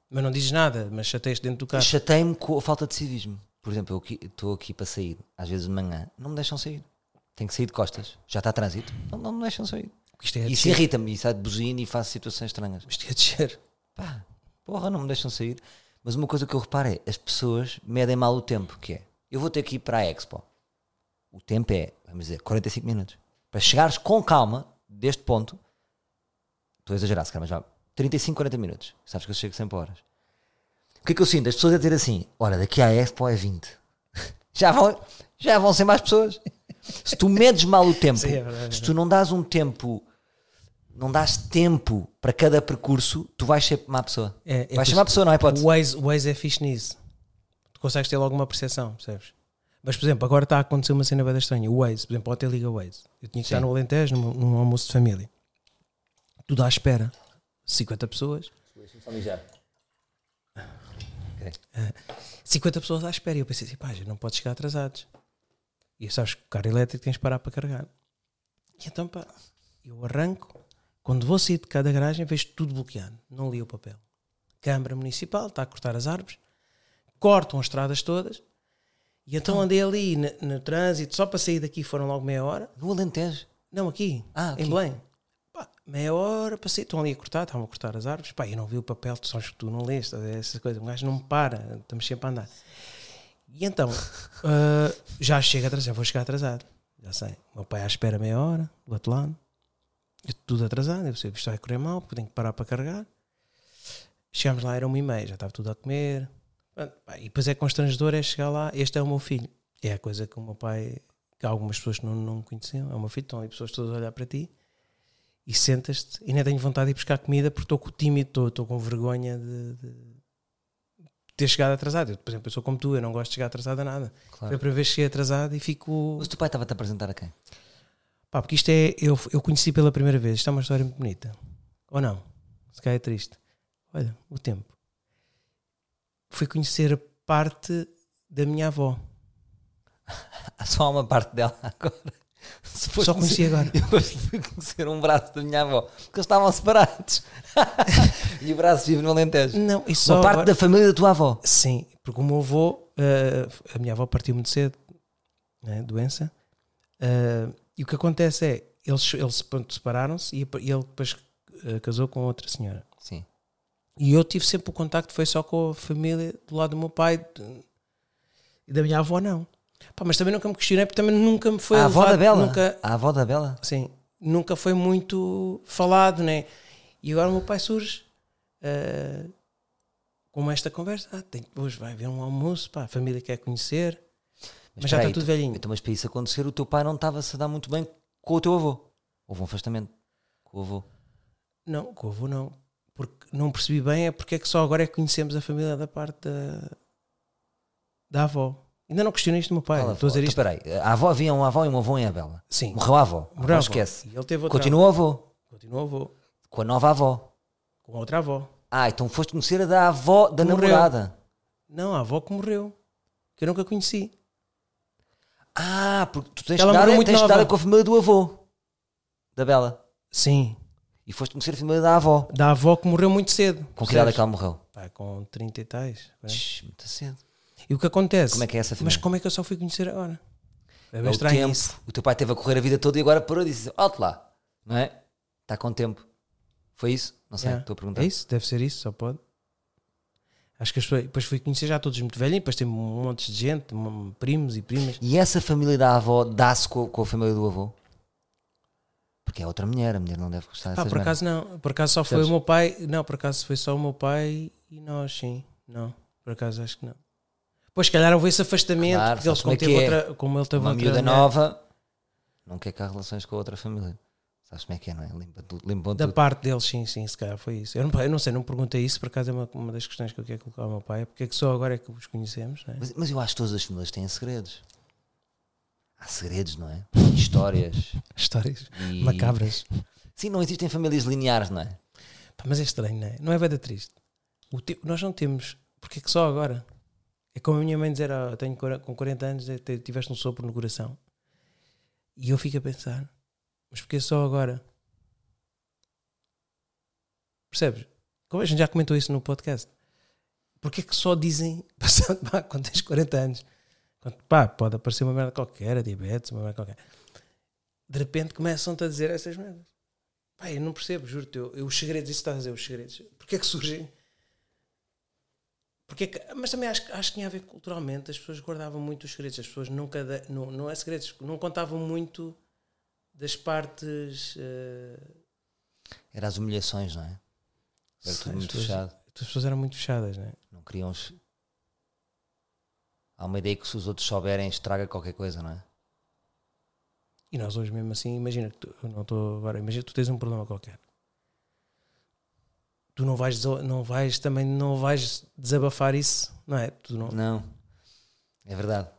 Mas não dizes nada, mas chateias dentro do carro. Chatei-me com a falta de civismo. Por exemplo, eu estou aqui para sair, às vezes de manhã, não me deixam sair. Tenho que sair de costas. Já está trânsito. Não, não me deixam sair. Isto é Isso irrita-me. Isso é de buzina e faço situações estranhas. Isto é descer. Pá, porra, não me deixam sair. Mas uma coisa que eu reparo é, as pessoas medem mal o tempo, que é, eu vou ter que ir para a Expo. O tempo é, vamos dizer, 45 minutos. Para chegares com calma, deste ponto, estou a exagerar, se calhar, mas já, 35, 40 minutos. Sabes que eu chego sempre a horas. O que é que eu sinto? As pessoas a dizer assim, olha, daqui à Expo é 20. [LAUGHS] já, vão, já vão ser mais pessoas. Se tu medes mal o tempo, Sim, é verdade, é se tu não dás um tempo não dás tempo para cada percurso, tu vais ser má pessoa. É, é vais ser má pessoa, não é? Pode O Waze, o Waze é fixe nisso. Tu consegues ter logo uma percepção, percebes? Mas, por exemplo, agora está a acontecer uma cena bem estranha. O Waze, por exemplo, até liga o Waze. Eu tinha que estar Sim. no Alentejo, num, num almoço de família. Tudo à espera. 50 pessoas. 50 pessoas à espera. E eu pensei assim, pá, não pode chegar atrasados. E sabes que o carro elétrico tens de parar para carregar. E então, pá, eu arranco. Quando vou sair de cada garagem, vejo tudo bloqueado. Não li o papel. Câmara Municipal está a cortar as árvores. Cortam as estradas todas. E então andei ali no, no trânsito, só para sair daqui foram logo meia hora. No Alentejo. Não, aqui, Ah, aqui. em Belém. Pá, meia hora, passei, estão ali a cortar, estavam a cortar as árvores. Pá, eu não vi o papel, tu que tu não ver, essas coisas. Um gajo não me para, estamos sempre a andar. E então, ah, [LAUGHS] já chego atrasado, já vou chegar atrasado. Já sei. O meu pai à espera meia hora, do outro lado. Eu tudo atrasado, eu percebo, isto vai correr mal, porque tenho que parar para carregar. Chegámos lá, era uma e meia, já estava tudo a comer. E depois é constrangedor é chegar lá, este é o meu filho. É a coisa que o meu pai, que algumas pessoas não, não conheciam, é o meu filho, estão ali pessoas todas a olhar para ti e sentas-te e nem tenho vontade de ir buscar comida porque estou com tímido, estou, estou com vergonha de, de ter chegado atrasado. Eu, por exemplo, eu sou como tu, eu não gosto de chegar atrasado a nada. Foi a Claro. primeira vez que cheguei atrasado e fico. Mas o teu pai estava-te a apresentar a quem? Pá, porque isto é. Eu, eu conheci pela primeira vez. Isto é uma história muito bonita. Ou não? Se calhar é triste. Olha, o tempo. Fui conhecer a parte da minha avó. [LAUGHS] Há só uma parte dela [LAUGHS] agora. [LAUGHS] Só conheci agora. [LAUGHS] Eu fui conhecer um braço da minha avó, porque eles estavam separados. [LAUGHS] e o braço vive no Alentejo. Não, isso Uma parte agora- da família da tua avó. Sim, porque o meu avô, eh, a minha avó partiu muito cedo, né, doença, eh, e o que acontece é, eles, eles separaram-se e ele depois eh, casou com outra senhora. Sim. E eu tive sempre o contacto, foi só com a família do lado do meu pai e da minha avó não. Pá, mas também nunca me questionei, porque também nunca me foi a avó da Bela. Nunca, A avó da Bela. Sim, nunca foi muito falado, né? E agora o meu pai surge eh, com esta conversa. Ah, tem, hoje vai haver um almoço, pá, a família quer conhecer, mas, já espera está aí, tudo tu- velhinho. Então, mas para isso acontecer, o teu pai não estava-se a dar muito bem com o teu avô. Houve um afastamento com o avô. Não, com o avô não. Porque não percebi bem é porque é que só agora é que conhecemos a família da parte da, da avó. Ainda não questionei isto do meu pai. Fala, Estou a dizer então, isto. espera aí. A avó havia um avó e uma avó em Abela. Sim. Morreu a avó. A Morreu a avó. esquece. E ele teve outra avô. avó. Continua o avô. Com a nova avó. Com outra avó. Ah, então foste conhecer a da avó da Morreu. namorada. Não, a avó que morreu. Que eu nunca conheci. Ah, porque tu tens Ela dar, morreu muito tens dar com a família do avô. Da Bela. Sim. E foste conhecer a família da avó. Da avó que morreu muito cedo. Com que idade é que ela morreu? Pá, com 30 e tais. Shhh, muito cedo. E o que acontece? Como é que é essa Mas família? como é que eu só fui conhecer agora? É É bem o estranho tempo. isso. O teu pai teve a correr a vida toda e agora parou e disse: Alto lá. Não é? Está com tempo. Foi isso? Não sei, estou a perguntar. É isso? Deve ser isso, só pode. Acho que as pessoas, depois fui conhecer já todos muito velhinhos, depois tem um monte de gente, primos e primas. E essa família da avó dá-se com, com a família do avô? Porque é outra mulher, a mulher não deve gostar Ah, dessas por merdas. acaso não, por acaso só foi Percebes? o meu pai, não, por acaso foi só o meu pai e nós, sim, não, por acaso acho que não. Pois, se calhar houve esse afastamento, Claro, porque eles, sabes como como, é é. outra, como ele teve Uma outra mulher, nova não quer que há relações com a outra família. Sabes como é que é, não é? Limpa tudo. Limpam Da tudo. parte deles, sim, sim, se calhar foi isso. Eu não, eu não sei, não perguntei isso, por acaso é uma, uma das questões que eu quero colocar ao meu pai, é porque é que só agora é que os conhecemos, não é? Mas, mas eu acho que todas as famílias têm segredos. Há segredos, não é? Histórias. [LAUGHS] Histórias E... macabras. Sim, não existem famílias lineares, não é? Pá, mas é estranho, não é? Não é bem triste. Te- Nós não temos, porque é que só agora? É como a minha mãe dizer, ah, tenho com 40 anos, te- tiveste um sopro no coração. E eu fico a pensar, mas porquê só agora? Percebes? Como a gente já comentou isso no podcast. Porquê que só dizem, [LAUGHS] passando, pá, quando tens 40 anos, quando, pá, pode aparecer uma merda qualquer, a diabetes, uma merda qualquer. De repente começam-te a dizer essas merdas. Pá, eu não percebo, juro-te. Eu, eu, os segredos, isso está a dizer, os segredos. Porquê que surgem? Porquê que, mas também acho, que- acho que tinha a ver culturalmente. As pessoas guardavam muito os segredos. As pessoas nunca. da- não, não é segredos, não contavam muito das partes. eh, Era as humilhações, não é? Era tudo muito pessoas- fechado. As pessoas eram muito fechadas, não é? Não queriam. os- Há uma ideia que se os outros souberem estraga qualquer coisa, não é? E nós hoje mesmo assim, imagina que tu, não estou agora, imagina que tu tens um problema qualquer. Tu não vais, não vais também não vais desabafar isso, não é? Tu não, Não. É verdade.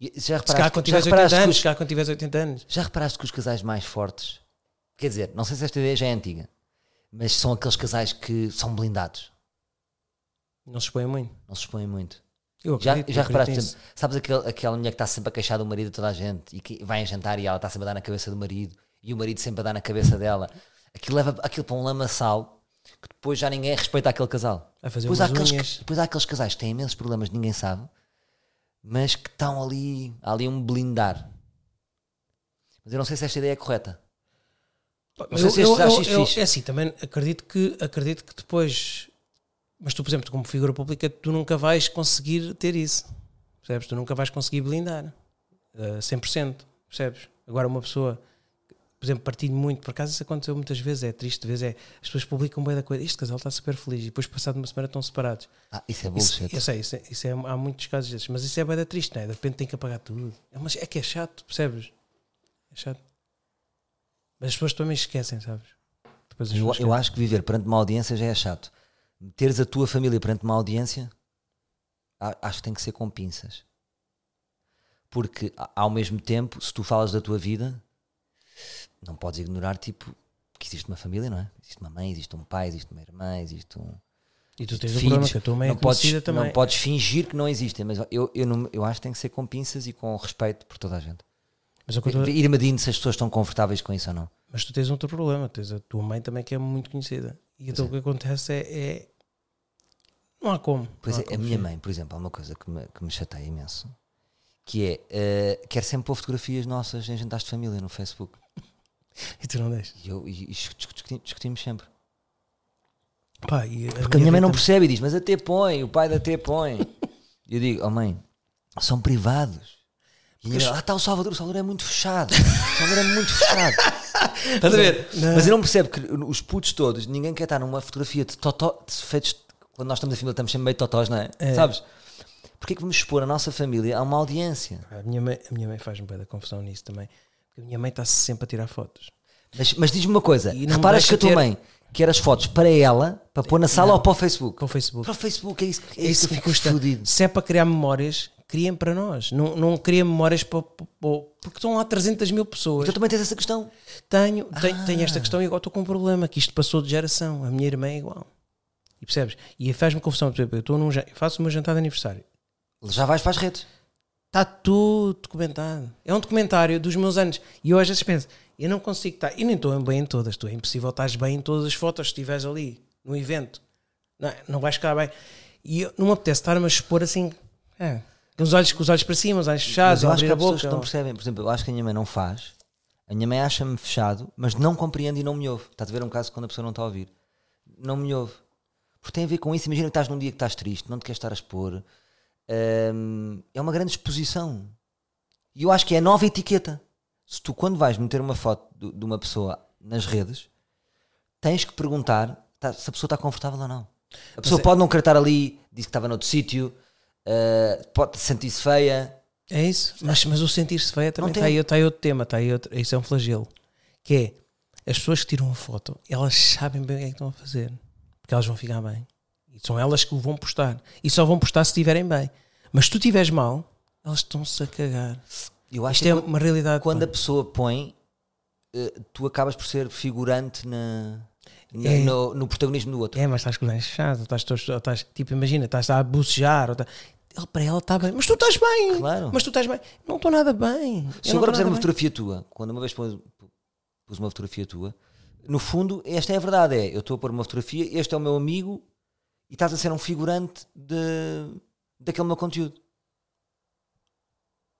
E Já se calhar reparaste, quando tiveres 80 reparaste que anos, os, se quando tiveres 80 anos. já reparaste que os casais mais fortes, quer dizer, não sei se esta ideia já é antiga, mas são aqueles casais que são blindados, Não se expõe muito. não se expõem muito. Eu Já, acredito, já eu reparaste, exemplo, sabes aquele, aquela mulher que está sempre a queixar do marido de toda a gente e que vai a jantar e ela está sempre a dar na cabeça do marido e o marido sempre a dar na cabeça dela. Aquilo leva aquilo para um lamaçal que depois já ninguém respeita aquele casal. A fazer Depois há, aqueles, unhas. depois há aqueles casais que têm imensos problemas, ninguém sabe, mas que estão ali, há ali um blindar. Mas eu não sei se esta ideia é correta. Não sei Eu, se eu, eu- eu- fixe. é assim, também acredito que, acredito que depois. Mas tu, por exemplo, como figura pública, tu nunca vais conseguir ter isso. Percebes? Tu nunca vais conseguir blindar uh, 100%. Percebes? Agora, uma pessoa, por exemplo, partilho muito, por acaso isso aconteceu muitas vezes, é triste, vezes é as pessoas publicam bem da coisa. Este casal está super feliz e depois, passado uma semana, estão separados. Ah, isso é Isso, bullshit. eu sei, isso, é- isso é- há muitos casos desses, mas isso é bem da triste, não é? De repente tem que apagar tudo. É, mas é que é chato, percebes? É chato. Mas as pessoas também esquecem, sabes? Depois Eu, eu acho que viver perante uma audiência já é chato. Teres a tua família perante uma audiência, acho que tem que ser com pinças. Porque, ao mesmo tempo, se tu falas da tua vida, não podes ignorar, tipo, que existe uma família, não é? Existe uma mãe, existe um pai, existe uma irmã, existe um. E tu tens filhos. problema que a tua mãe é não, podes, conhecida também. não podes fingir que não existem, mas eu, eu, não- eu acho que tem que ser com pinças e com respeito por toda a gente. Mas, eu tô- Ir medindo se as pessoas estão confortáveis com isso ou não. mas tu tens outro problema, tens a tua mãe também que é muito conhecida. E então é. o que acontece é, é- Não há como. Pois não é, há a como minha mãe, por exemplo, há uma coisa que me, que me chateia imenso, que é, eh, quer sempre pôr fotografias nossas em jantares de família no Facebook. E tu não deixas. E, eu, e, e discu- discuti- discutimos sempre. Pá, e Porque a minha mãe não vida percebe e diz, mas até põe, o pai da até põe. E eu digo, oh mãe, são privados. E a mãe, ah, está o Salvador, o Salvador é muito fechado. O Salvador é muito fechado. [LAUGHS] Estás a ver? Não. Mas eu não percebo que os putos todos, ninguém quer estar numa fotografia de totó, de feitos, quando nós estamos a família, estamos sempre meio totós, não é? É. Sabes? Porquê que vamos expor a nossa família a uma audiência? A minha mãe, a minha mãe faz-me bem da confusão nisso também. Porque a minha mãe está sempre a tirar fotos. Mas, mas diz-me uma coisa: E reparas que a tua ter- mãe quer as fotos para ela, para pôr na sala Não. ou para o Facebook? Com o Facebook. Para o Facebook, é isso, é É isso isso que que eu fico custa. fodido. Se é para criar memórias, criem para nós. Não, não criem memórias para, para- para- Porque estão lá 300 mil pessoas. Tu também tens essa questão. Tenho, tenho, Ah. tenho esta questão e agora estou com um problema, que isto passou de geração. A minha irmã é igual. E percebes? E faz-me confusão. Por exemplo, eu estou num, jan- faço o meu jantar de aniversário. Já vais para as redes. Está tudo documentado. É um documentário dos meus anos. E eu às vezes penso, eu não consigo estar. E nem estou bem em todas. Tu é impossível estar bem em todas as fotos se estiveres ali, no evento. Não, não vais ficar bem. E eu, não me apetece estar-me a expor assim. É, com, os olhos, com os olhos para cima, os olhos fechados, eu acho que abrir há a pessoas que não percebem. Por exemplo, eu acho que a minha mãe não faz. A minha mãe acha-me fechado, mas não compreende e não me ouve. Estás a ver um caso quando a pessoa não está a ouvir. Não me ouve. Porque tem a ver com isso. Imagina que estás num dia que estás triste, não te queres estar a expor. Hum, é uma grande exposição. E eu acho que é a nova etiqueta. Se tu, quando vais meter uma foto de, de uma pessoa nas redes, tens que perguntar tá- se a pessoa está confortável ou não. A pessoa é- pode não querer estar ali, disse que estava noutro sítio, uh, pode sentir-se feia. É isso, mas, mas o sentir-se feia também está aí, está aí outro tema, está aí outro, isso é um flagelo. Que é as pessoas que tiram a foto, elas sabem bem o que é que estão a fazer, porque elas vão ficar bem. E são elas que o vão postar. E só vão postar se estiverem bem. Mas se tu estiveres mal, elas estão-se a cagar. Eu acho Isto que é uma realidade. quando a pessoa põe, eh, tu acabas por ser figurante na, na- É. no, no protagonismo do outro. É, mas estás com fechados, ou estás, estás, tipo, imagina, estás a bucejar, estás- ele, para ela está bem, mas tu estás bem, Claro. mas tu estás bem, não estou nada bem. Se Eu agora puser uma bem. fotografia tua, quando uma vez pus, pus uma fotografia tua, no fundo, esta é a verdade: é eu estou a pôr uma fotografia, este é o meu amigo e estás a ser um figurante de, daquele meu conteúdo.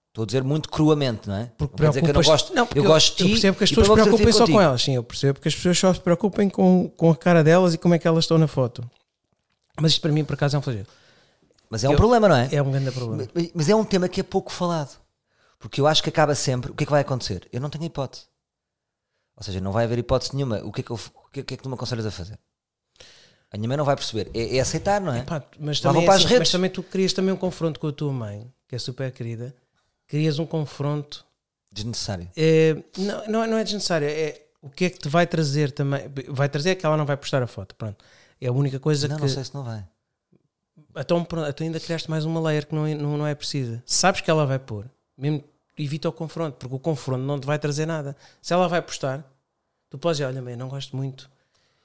Estou a dizer muito cruamente, não é? Porque não dizer que eu não gosto, não, porque eu gosto de ti Eu percebo que as pessoas se preocupem só com contigo. elas, sim, eu percebo que as pessoas só se preocupem com, com a cara delas e como é que elas estão na foto. Mas isto para mim, por acaso, é um flagelo. Mas é um Eu- problema, não é? É um grande problema. Mas, mas é um tema que é pouco falado. Porque eu acho que acaba sempre. O que é que vai acontecer? Eu não tenho hipótese. Ou seja, não vai haver hipótese nenhuma. O que é que, eu, o é que é que tu me aconselhas a fazer? A minha mãe não vai perceber. É, é aceitar, não é? Pá, mas, também é assim, mas também tu querias também um confronto com a tua mãe, que é super querida. Querias um confronto. Desnecessário. É, não, não, é- não é desnecessário. É o que é que te vai trazer também. Vai trazer é que ela não vai postar a foto. Pronto. É a única coisa Não, que. não sei se não vai. Então, pronto, então ainda criaste mais uma layer que não é, não, não é precisa. Sabes que ela vai pôr. Mesmo evita o confronto, porque o confronto não te vai trazer nada. Se ela vai postar, tu podes dizer, olha, mãe, não gosto muito.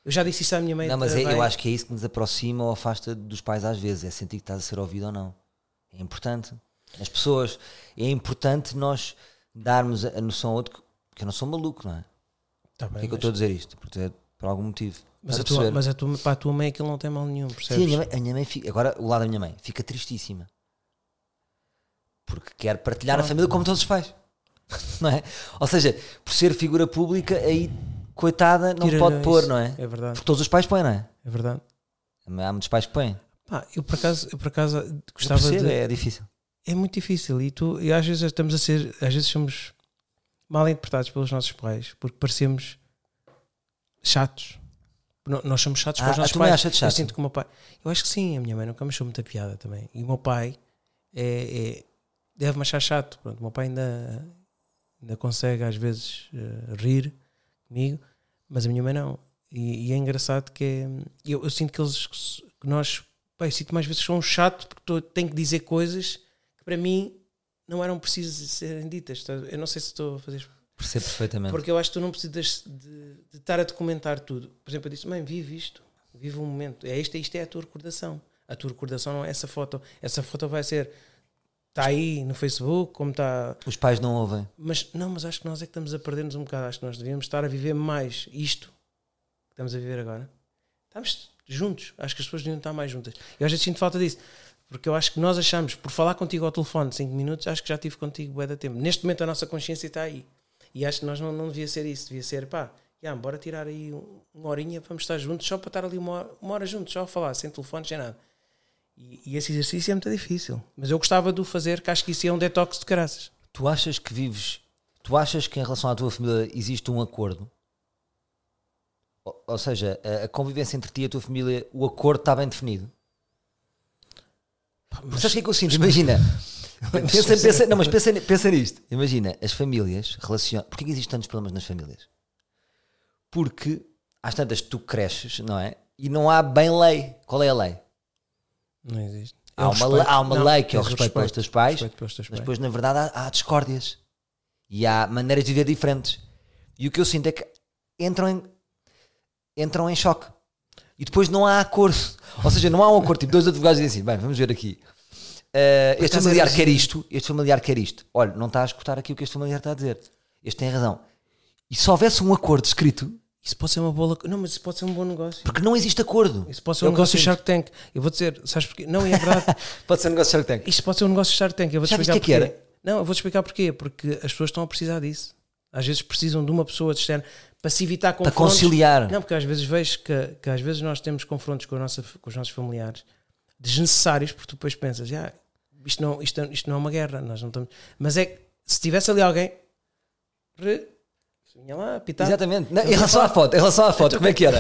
Eu já disse isso à minha mãe. Não, mas é- eu acho que é isso que nos aproxima ou afasta dos pais às vezes. É sentir que estás a ser ouvido ou não. É importante. As pessoas. É importante nós darmos a a noção ao outro que- eu não sou maluco, não é? Tá bem, Porquê é que eu estou a dizer isto? Porque é por algum motivo. Mas, Estás a a tua, mas a tua, para a tua mãe aquilo não tem mal nenhum, percebes? Sim, a minha, mãe, a minha mãe fica. Agora, o lado da minha mãe fica tristíssima. Porque quer partilhar a família como todos os pais. [LAUGHS] Não é? Ou seja, por ser figura pública, aí, coitada, não Tira pode isso. pôr, não é? É verdade, Porque todos os pais põem, não é? é verdade. Há muitos pais que põem. Pá, eu por acaso, eu por acaso Eu gostava percebo, de. É difícil. É muito difícil e tu e às vezes estamos a ser, às vezes somos mal interpretados pelos nossos pais porque parecemos chatos. No- Nós somos chatos para Ah, os nossos pais. achas Eu chato? sinto que o meu pai. Eu acho que sim, a minha mãe nunca me achou muita piada também. E o meu pai é, é- deve-me achar chato. Pronto, o meu pai ainda, ainda consegue às vezes eh, rir comigo, mas a minha mãe não. E, e é engraçado que é, eu, eu sinto que eles que nós pá, eu sinto mais vezes que sou um chato porque tô- tenho que dizer coisas que para mim não eram precisas serem ditas. Tá? Eu não sei se estou a fazer Percebo perfeitamente. porque eu acho que tu não precisas de, de estar a documentar tudo. Por exemplo, eu disse, mãe, vive isto, vive um momento. É isto, isto é a tua recordação. A tua recordação não é essa foto. Essa foto vai ser. Está aí no Facebook, como está. Os pais não ouvem. Mas não, mas acho que nós é que estamos a perder-nos um bocado. Acho que nós devíamos estar a viver mais isto que estamos a viver agora. Estamos juntos. Acho que as pessoas deviam estar mais juntas. Eu às vezes sinto falta disso. Porque eu acho que nós achamos, por falar contigo ao telefone 5 minutos, acho que já estive contigo bué da tempo. Neste momento a nossa consciência está aí. E acho que nós não, não devia ser isso. Devia ser, pá, já, bora tirar aí um- uma horinha, vamos estar juntos, só para estar ali uma hora, uma hora juntos, só a falar, sem telefone, sem nada. E, e esse exercício é muito difícil. Mas eu gostava de o fazer, que acho que isso é um detox de caraças. Tu achas que vives. Tu achas que em relação à tua família existe um acordo? Ou, ou seja, a, a convivência entre ti e a tua família, o acordo está bem definido? Pá, Mas sabes o que é que eu sinto? Imagina. [LAUGHS] pensa, pensa- não, mas pensa, pensa nisto. Imagina, as famílias relacionam. Porquê que existem tantos problemas nas famílias? Porque às tantas tu cresces, não é? E não há bem lei. Qual é a lei? Não existe. Há É uma, respeito. lei- há uma Não, lei que é o tens respeito pelos teus pais, respeito pelos teus mas depois, na verdade, há, há discórdias. E há maneiras de viver diferentes. E o que eu sinto é que entram em, entram em choque. E depois não há acordo. Ou seja, não há um acordo. Tipo, dois advogados dizem assim: bem, vamos ver aqui. Eh, este acaso familiar quer isto, este familiar quer isto. Olha, não está a escutar aqui o que este familiar está a dizer. Este tem razão. E se houvesse um acordo escrito, Isso pode ser uma boa. Não, mas isso pode ser um bom negócio. porque não existe acordo. Isso pode ser um eu negócio. Shark Tank. Eu vou dizer, sabes porquê? Não, é verdade. [LAUGHS] Pode ser um negócio Shark Tank. Isto pode ser um negócio Shark Tank. Eu vou-te Já explicar o que é que porquê. Não, eu vou-te explicar porquê. Porque as pessoas estão a precisar disso. Às vezes precisam de uma pessoa de externo para se evitar Para confrontos. conciliar. Não, porque às vezes vejo que, que às vezes nós temos confrontos com, a nossa, com os nossos familiares desnecessários, porque tu depois pensas, ah, isto, não, isto, isto não é uma guerra, nós não estamos. Mas é que se tivesse ali alguém, re- vinha lá, apitar. Exatamente. Não, Eu em relação à foto, em relação à foto, como é que era?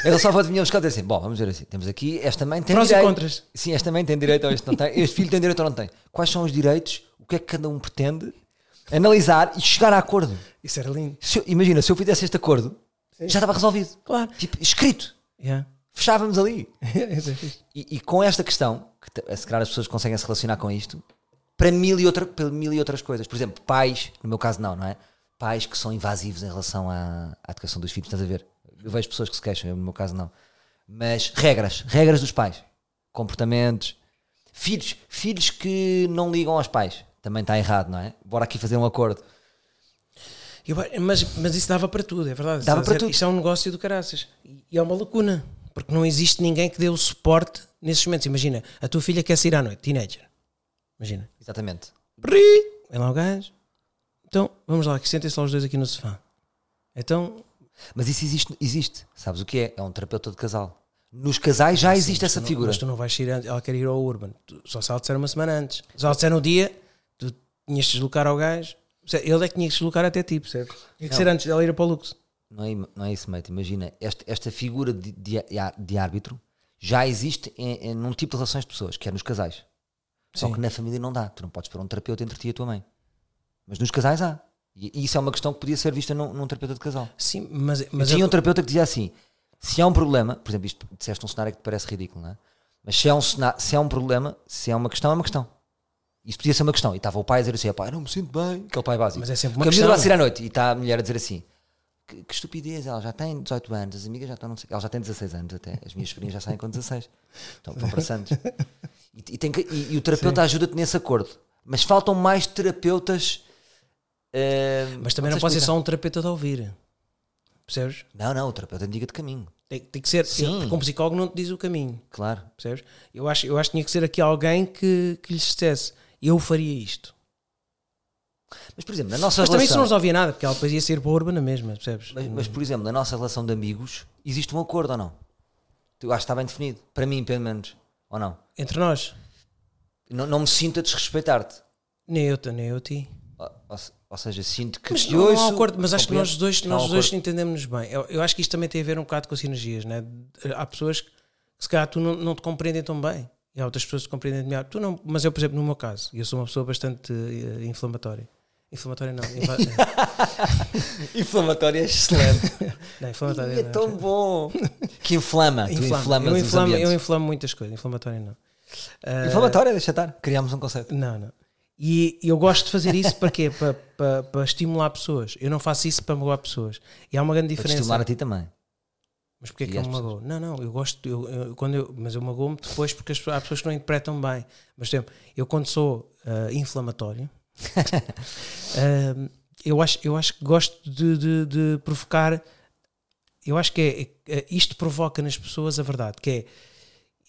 Em relação à foto, vinhamos cá dizer assim: bom, vamos ver assim. Temos aqui, esta mãe tem Prós e direito. contras. Sim, este também tem direito ou este não tem. Este filho tem direito ou não tem. Quais são os direitos? O que é que cada um pretende? Analisar e chegar a acordo. Isso era lindo. Se eu- imagina, se eu fizesse este acordo, Sim. já estava resolvido. Claro. Tipo, escrito. Yeah. Fechávamos ali. [LAUGHS] É. E, e com esta questão, que se calhar as pessoas conseguem se relacionar com isto, para mil, e outra, para mil e outras coisas. Por exemplo, pais, no meu caso não, não é? Pais que são invasivos em relação à, à educação dos filhos, estás a ver? Eu vejo pessoas que se queixam, eu, no meu caso não. Mas regras, regras dos pais, comportamentos. Filhos, filhos que não ligam aos pais, também está errado, não é? Bora aqui fazer um acordo. Eu- mas, mas isso dava para tudo, é verdade. Dava para dizer, tudo. Isto é um negócio do caraças. E é uma lacuna. Porque não existe ninguém que dê o suporte nesses momentos. Imagina, a tua filha quer sair à noite, teenager. Imagina. Exatamente. Ri! Vem lá o gajo. Então, vamos lá, que sentem-se lá os dois aqui no sofá. Então, Mas isso existe, existe. Sabes o que é? É um terapeuta de casal. Nos casais já existe essa não- figura. Mas tu não vais sair antes, ela quer ir ao Urban. Tu- Só se ela disser uma semana antes. Se ela disser no dia, tu tinhas de deslocar ao gajo. Ele é que tinha que deslocar até ti, percebes? Tinha que ser antes dela ir para o Lux. Não é, não é isso, mate. Imagina, esta, esta figura de, de, de árbitro já existe em, em, num tipo de relações de pessoas, que é nos casais. Só Sim. que na família não dá. Tu não podes pôr um terapeuta entre ti e a tua mãe. Mas nos casais há. E, isso é uma questão que podia ser vista num, num terapeuta de casal. Sim, mas, Mas tinha eu- um terapeuta que dizia assim: Se há um problema, por exemplo, isto disseste um cenário que te parece ridículo, não é? Mas se é um, cenário, se é um problema, se é uma questão, é uma questão. Isso podia ser uma questão. E estava o pai a dizer assim: pá, não me sinto bem. Aquele pai básico. Mas é sempre uma Porque a miúda questão. vai sair à noite e está a mulher a dizer assim: que, que estupidez, ela já tem 18 anos, as amigas já estão, não sei, ela já tem 16 anos até, as minhas sobrinhas já saem com 16, então vão para Santos. [LAUGHS] E, e que- e- e o terapeuta ajuda-te nesse acordo. Mas faltam mais terapeutas. Mas também não pode ser explicar. só um terapeuta de ouvir. Percebes? Não, não, o terapeuta indica de caminho, Tem, tem que ser. Sim. Porque um psicólogo não te diz o caminho. claro. Percebes? Eu acho, eu acho que tinha que ser aqui alguém que, que lhes dissesse: Eu faria isto. Mas, por exemplo, na nossa Mas também isso não relação. resolvia nada, porque ela depois ia ser para a urbana mesmo, percebes? Mas, mas, por exemplo, na nossa relação de amigos, existe um acordo ou não? Eu acho que está bem definido. Para mim, pelo menos. Ou não? Entre nós, Não, não me sinto a desrespeitar-te. nem eu, nem eu a ti. Ou, ou ou seja, sinto que Mas, te não, não há ouço, acordo, mas acho que nós dois, Não nós dois acordo. entendemos-nos bem. Eu, eu acho que isto também tem a ver um bocado com as sinergias, né? Há pessoas que se calhar tu não, não te compreendem tão bem. E há outras pessoas que te compreendem melhor. Tu não, mas eu, por exemplo, no meu caso, eu sou uma pessoa bastante eh, inflamatória. Inflamatória não. [LAUGHS] Inflamatório é excelente. [LAUGHS] não, inflamatória é não. tão bom. Que inflama. Inflama. eu, inflamo, eu inflamo muitas coisas. Inflamatória não. Ah, Inflamatório, deixa estar. Criámos um conceito. Não, não. E eu gosto de fazer isso para quê? [LAUGHS] Para, para, para estimular pessoas. Eu não faço isso para magoar pessoas. E há uma grande Para diferença. estimular a ti também. Mas porquê é E que eu me magoo? Não, não, eu gosto, eu, eu- quando eu, mas eu magoo-me depois porque as, há pessoas que não interpretam bem. Mas, exemplo, eu quando sou ah, inflamatório, ah, [LAUGHS] eu, acho, eu acho que gosto de, de- de provocar. Eu acho que é, é- isto provoca nas pessoas a verdade, que é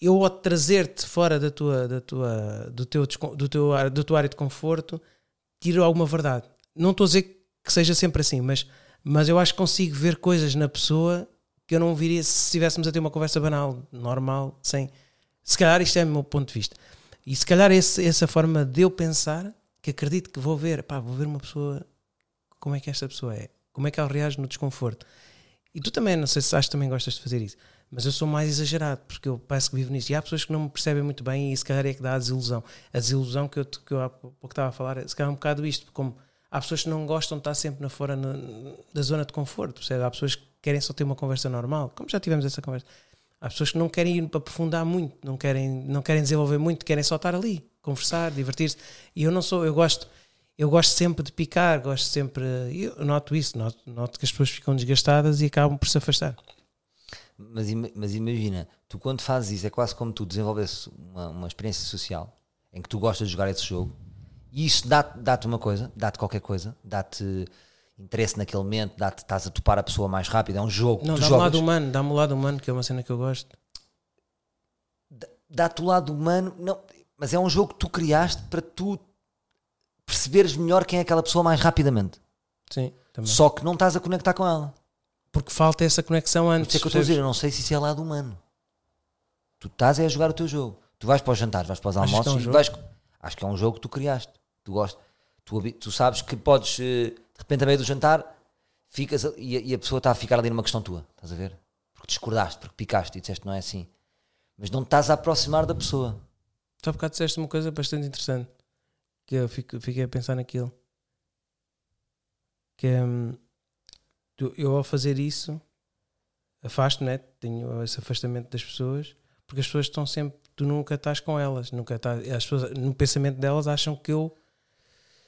eu ao trazer-te fora da tua, da tua, do, teu, do, teu, do teu área de conforto, tiro alguma verdade. Não estou a dizer que seja sempre assim, mas, mas eu acho que consigo ver coisas na pessoa que eu não viria se estivéssemos a ter uma conversa banal, normal, sem. Se calhar isto é o meu ponto de vista. E se calhar esse, essa forma de eu pensar, que acredito que vou ver, pá, vou ver uma pessoa, como é que esta pessoa é, como é que ela reage no desconforto. E tu também, não sei se achas que também gostas de fazer isso, mas eu sou mais exagerado, porque eu parece que vivo nisso. E há pessoas que não me percebem muito bem e se calhar é que dá a desilusão. A desilusão que eu, que eu há pouco estava a falar, se calhar é um bocado isto, como há pessoas que não gostam de estar sempre na fora na- da zona de conforto, percebe? Há pessoas que querem só ter uma conversa normal, como já tivemos essa conversa. Há pessoas que não querem ir para aprofundar muito, não querem, não querem desenvolver muito, querem só estar ali, conversar, divertir-se. E eu não sou, eu gosto, eu gosto sempre de picar, gosto sempre, eu noto isso, noto, noto que as pessoas ficam desgastadas e acabam por se afastar. Mas, mas imagina, tu quando fazes isso é quase como tu desenvolvesse uma, uma experiência social em que tu gostas de jogar esse jogo e isso dá-te dá-te uma coisa, dá-te qualquer coisa, dá-te interesse naquele momento, dá-te, estás a topar a pessoa mais rápido, é um jogo. Não, dá-me o lado humano, dá-me o lado humano, que é uma cena que eu gosto. dá-te o lado humano, não, mas é um jogo que tu criaste para tu perceberes melhor quem é aquela pessoa mais rapidamente. Sim, também. Só que não estás a conectar com ela. Porque falta essa conexão antes. isso é que eu estou a dizer, eu não sei se isso é lado humano. Tu estás é a jogar o teu jogo. Tu vais para os jantares, vais para os Achas que é almoços um e vais. Acho que é um jogo que tu criaste. Tu gostas. Tu, tu sabes que podes, eh, de repente, a meio do jantar, ficas e, a, e a pessoa está a ficar ali numa questão tua. Estás a ver? Porque discordaste, porque picaste e disseste não é assim. Mas não estás a aproximar da pessoa. Tu há bocado disseste uma coisa bastante interessante. Que eu fico- fiquei a pensar naquilo. Que é. hum, eu ao fazer isso afasto, né? Tenho esse afastamento das pessoas porque as pessoas estão sempre. Tu nunca estás com elas. Nunca estás, as pessoas, no pensamento delas acham que eu.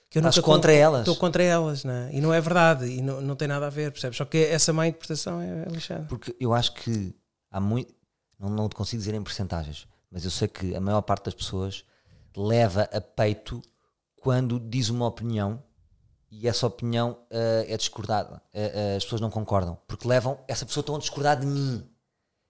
Que eu nunca contra elas. Estou contra elas, né? E não é verdade. E não, não tem nada a ver, percebes? Só que essa má interpretação é, é lixada. Porque eu acho que há muito. Não, não te consigo dizer em porcentagens, mas eu sei que a maior parte das pessoas leva a peito quando diz uma opinião e essa opinião eh, é discordada. Eh, eh, as pessoas não concordam. Porque levam. Essa pessoa estão a discordar de mim.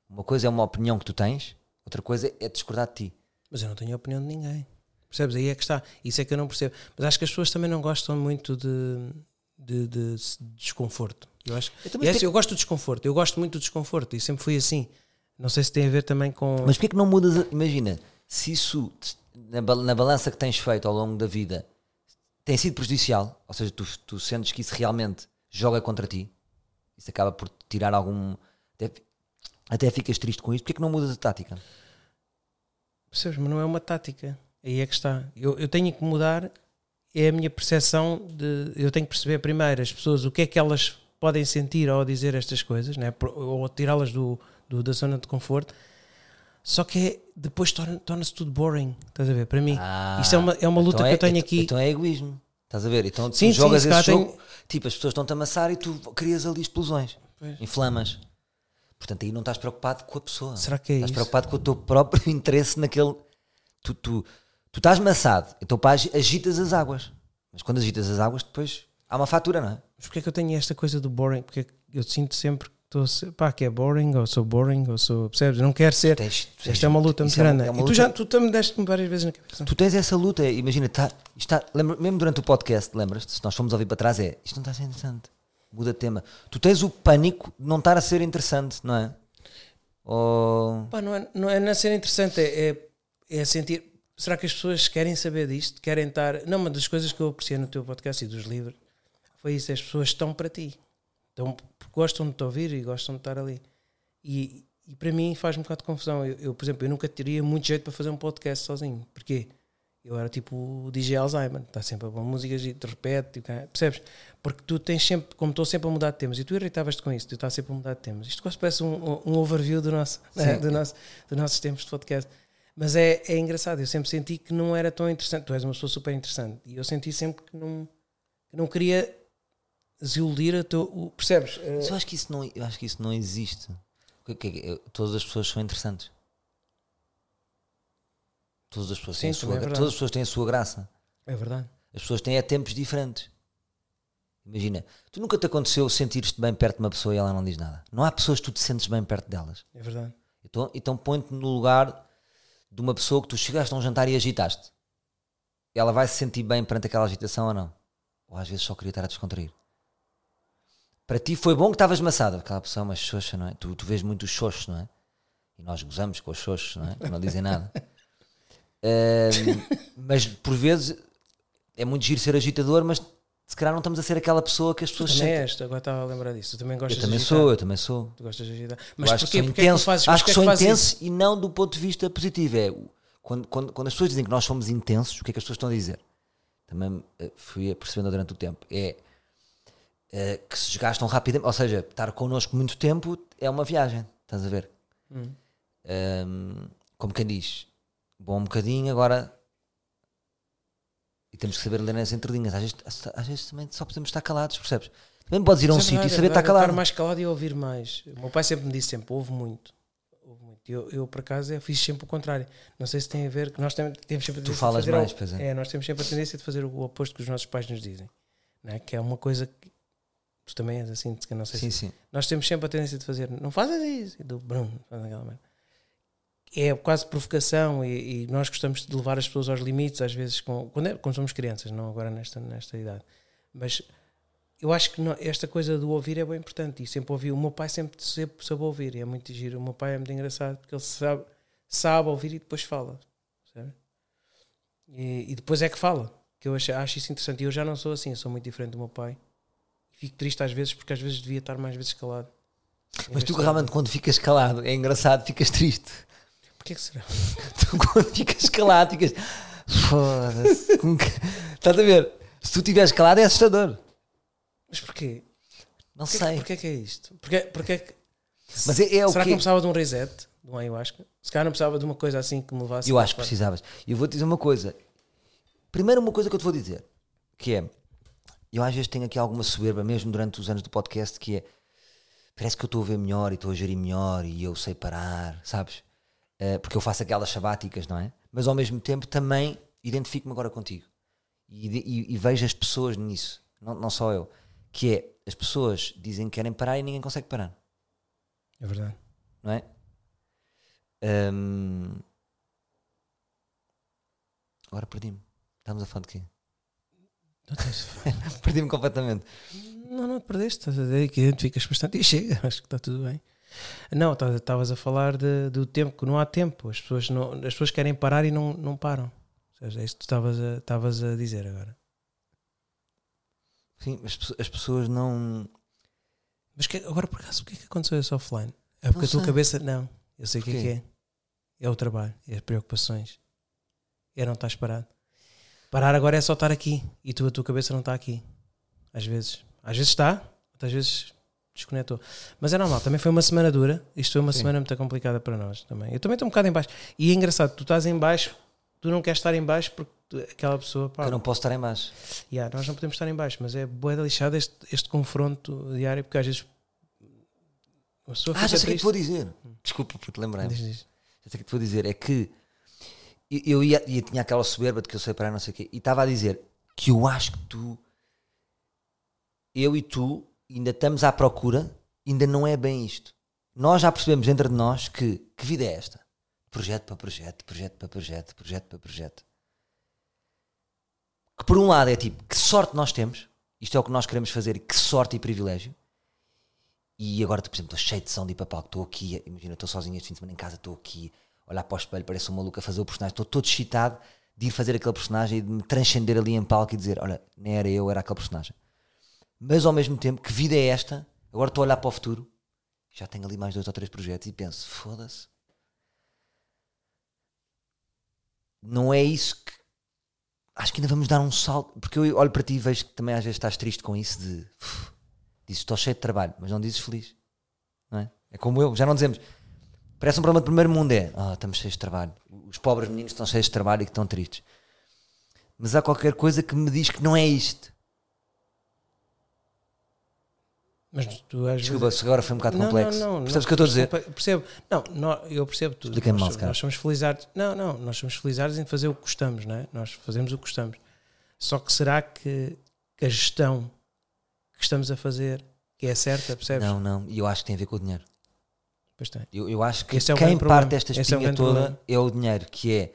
Uma coisa é uma opinião que tu tens, outra coisa é discordar de ti. Mas eu não tenho opinião de ninguém. Percebes? Aí é que está. Isso é que eu não percebo. Mas acho que as pessoas também não gostam muito de, de, de- de desconforto. Eu, acho, Eu é eu gosto do desconforto. Eu gosto muito do desconforto. E sempre fui assim. Não sei se tem a ver também com. Mas porquê que não mudas? Imagina, se isso na balança que tens feito ao longo da vida tem sido prejudicial, ou seja, tu, tu sentes que isso realmente joga contra ti, isso acaba por tirar algum. Até, até ficas triste com isto, porquê que não mudas a tática? Percebes? Mas não é uma tática. Aí é que está. Eu, eu tenho que mudar. É a minha percepção de. Eu tenho que perceber primeiro as pessoas o que é que elas podem sentir ao dizer estas coisas, né? Ou tirá-las do, do- da zona de conforto. Só que é, depois torna- torna-se tudo boring, estás a ver? Para mim, Ah, isto é uma, é uma luta então que eu tenho então- aqui. Então é egoísmo. Estás a ver? Então tu Sim, sim, jogas se esse jogo. tenho- Tipo, as pessoas estão-te a amassar e tu crias ali explosões. Pois. Inflamas. Portanto, aí não estás preocupado com a pessoa. Será que é Estás isso? preocupado com o teu próprio [LAUGHS] interesse naquele. Tu, tu, tu estás maçado, então pá, agi- agitas as águas. Mas quando agitas as águas, depois há uma fatura, não é? Mas porquê é que eu tenho esta coisa do boring? Porque eu sinto sempre estou a ser, pá, que é boring, ou sou boring, ou sou, percebes? Não quero ser. Tens- Esta é uma luta muito isso é uma- grande. é uma e tu já tu também deste-me várias vezes na cabeça. Tu tens essa luta, imagina, tá, isto está, lembra, mesmo durante o podcast, lembras-te? Se nós fomos ouvir para trás, é isto não está a ser interessante, muda de tema. Tu tens o pânico de não estar a ser interessante, não é? Ou Pá, não, é, não é não ser interessante, é, é, é sentir. Será que as pessoas querem saber disto? Querem estar. Não, uma das coisas que eu apreciei no teu podcast e dos livros foi isso: as pessoas estão para ti. Estão, gostam de te ouvir e gostam de estar ali. E, e para mim faz-me um bocado de confusão. Eu, eu, por exemplo, eu nunca teria muito jeito para fazer um podcast sozinho. Porquê? Eu era tipo o DJ Alzheimer, está sempre a pôr músicas e te repete, cara, percebes? Porque tu tens sempre, como estou sempre a mudar de temas, e tu irritavas-te com isso, tu estás sempre a mudar de temas. Isto quase parece um, um overview do nosso, [LAUGHS] né, do nosso, dos nossos tempos de podcast. Mas é, é engraçado, eu sempre senti que não era tão interessante. Tu és uma pessoa super interessante, e eu senti sempre que não, que não queria desiludir a teu. o- percebes? Eh, Mas eu acho que isso não, eu acho que isso não existe. Que é que é? Todas as pessoas são interessantes. Todas as pessoas, Sim, têm a sua, é todas as pessoas têm a sua graça. É verdade. As pessoas têm é tempos diferentes. Imagina, tu nunca te aconteceu sentir-te bem perto de uma pessoa e ela não diz nada. Não há pessoas que tu te sentes bem perto delas. É verdade. Então, então põe-te no lugar de uma pessoa que tu chegaste a um jantar e agitaste. Ela vai se sentir bem perante aquela agitação ou não? Ou às vezes só queria estar a descontrair. Para ti foi bom que estavas maçada. Aquela pessoa é uma xoxa, não é? Tu, tu vês muito os xoxos, não é? E nós gozamos com os xoxos, não é? Que não dizem nada. [LAUGHS] Ahm, mas por vezes é muito giro ser agitador, mas se calhar não estamos a ser aquela pessoa que as pessoas também sentem. és, agora estava a lembrar disso. Tu também gostas Eu também de agitar. sou, eu também sou. Tu gostas de agitar. Eu Mas acho porquê, que sou porquê é que intenso, fazes, mas acho que sou é fazes intenso isso? e não do ponto de vista positivo. É quando, quando, quando as pessoas dizem que nós somos intensos, o que é que as pessoas estão a dizer? Também eh, fui percebendo durante o tempo. É eh, que se desgastam rapidamente, ou seja, estar connosco muito tempo é uma viagem, estás a ver? Hum. Ahm, como quem diz, bom um bocadinho, agora. E temos que saber ler nas entrelinhas. Às vezes, às vezes também só podemos estar calados, percebes? Também podes ir a um é sítio e saber é estar calado. mais calado e ouvir mais. O meu pai sempre me disse sempre, ouve muito. Ouve muito. Eu, eu, por acaso, eu fiz sempre o contrário. Não sei se tem a ver, que nós tem- temos sempre a Tu de falas fazer mais, o- pois é. nós temos sempre a tendência de fazer o oposto que os nossos pais nos dizem. Não é? Que é uma coisa que tu também és assim, que não sei Sim, se sim. nós temos sempre a tendência de fazer, não fazes isso, e do Bruno, faz aquela merda. É quase provocação e, e nós gostamos de levar as pessoas aos limites, às vezes, com, quando, é- quando somos crianças, não agora nesta, nesta idade. Mas eu acho que não- esta coisa do ouvir é bem importante e sempre ouvi. O meu pai sempre, sempre soube ouvir e é muito giro. O meu pai é muito engraçado porque ele sabe, sabe ouvir e depois fala. sabe? E, e depois é que fala. Que eu acho, acho isso interessante. E eu já não sou assim, eu sou muito diferente do meu pai. Fico triste às vezes porque às vezes devia estar mais vezes calado. Mas tu realmente quando ficas calado, é engraçado, ficas triste. Porquê que será? [LAUGHS] Tu quando ficas calado, ficas. Foda-se. Estás a ver? Se tu estiveres calado é assustador. Mas porquê? Não Porquê, sei. porquê que é isto? Porquê, porquê que... Mas é, é o Será que que não precisava de um reset? De um ayahuasca? Se calhar não precisava de uma coisa assim que me levasse. Eu acho que precisavas. E eu vou-te dizer uma coisa. Primeiro, uma coisa que eu te vou dizer, que é, eu às vezes tenho aqui alguma soberba, mesmo durante os anos do podcast, que é, parece que eu estou a ver melhor e estou a gerir melhor e eu sei parar, sabes? Eh, porque eu faço aquelas sabáticas, não é? Mas ao mesmo tempo também identifico-me agora contigo. E, e- e vejo as pessoas nisso, não, não só eu, que é, as pessoas dizem que querem parar e ninguém consegue parar É verdade. não é? Hum, Agora perdi-me. Estamos a falar de quê? [LAUGHS] Perdi-me completamente. não, não te perdeste. Estás a dizer que identificas bastante e chega. [LAUGHS] Acho que está tudo bem. Não, tá- estavas a falar de- do tempo, que não há tempo. As pessoas, não, as pessoas querem parar e não, não param. Ou seja, é isso que tu estavas a, a dizer agora. Sim, as, as pessoas não. Mas que- agora, por acaso, o que é que aconteceu esse offline? É porque Não a tua sei. cabeça. Não, eu sei o que é que é. É o trabalho, é as preocupações. É não estás parado. Parar agora é só estar aqui e tu, a tua cabeça não está aqui. Às vezes. Às vezes está, às vezes desconectou. Mas é normal, também foi uma semana dura. Isto foi uma Sim. semana muito complicada para nós também. Eu também estou um bocado em baixo. E é engraçado, tu estás em baixo, tu não queres estar em baixo porque tu- aquela pessoa, pá, eu não posso estar em baixo. yeah, nós não podemos estar em baixo, mas é boa da lixada este, este confronto diário, porque às vezes a pessoa Ah, já sei o que é te vou dizer. Desculpa por te lembrar. Diz, diz. Já sei o que é que te vou dizer. É que eu ia, ia- tinha aquela soberba de que eu sei parar, não sei o quê, e estava a dizer que eu acho que tu, eu e tu, ainda estamos à procura, ainda não é bem isto. Nós já percebemos dentro de nós que que vida é esta? Projeto para projeto, projeto para projeto, projeto para projeto. Que por um lado é tipo, que sorte nós temos, isto é o que nós queremos fazer, que sorte e privilégio. E agora, por exemplo, estou cheio de som de palco, estou aqui, imagina, estou sozinho este fim de semana em casa, estou aqui, olhar para o espelho, parece um maluco a fazer o personagem, estou todo excitado de ir fazer aquele personagem e de me transcender ali em palco e dizer: Olha, nem era eu, era aquele personagem. Mas ao mesmo tempo, que vida é esta? Agora estou a olhar para o futuro, já tenho ali mais dois ou três projetos e penso: foda-se. Não é isso que. Acho que ainda vamos dar um salto, porque eu olho para ti e vejo que também às vezes estás triste com isso de. "Uf, Dizes estou cheio de trabalho, mas não dizes feliz. Não é? é como eu, já não dizemos. Parece um problema de primeiro mundo: é ah, estamos cheios de trabalho. Os pobres meninos estão cheios de trabalho e que estão tristes. Mas há qualquer coisa que me diz que não é isto. Mas tu às Desculpa, vezes... agora foi um bocado Não, complexo. não, não, Percebes o não, que eu estou a dizer? Percebo. Não, nó- eu percebo tudo. Explica-me mal, calhar. nós somos felizardos. Não, não, nós somos felizardos em fazer o que gostamos, não é? Nós fazemos o que gostamos. Só que será que, que a gestão que estamos a fazer que é certa, percebes? Não, não. E eu acho que tem a ver com o dinheiro. Pois tem. Eu, eu acho que Esse é o quem parte desta Esse é espinha grande toda problema. é o dinheiro, que é.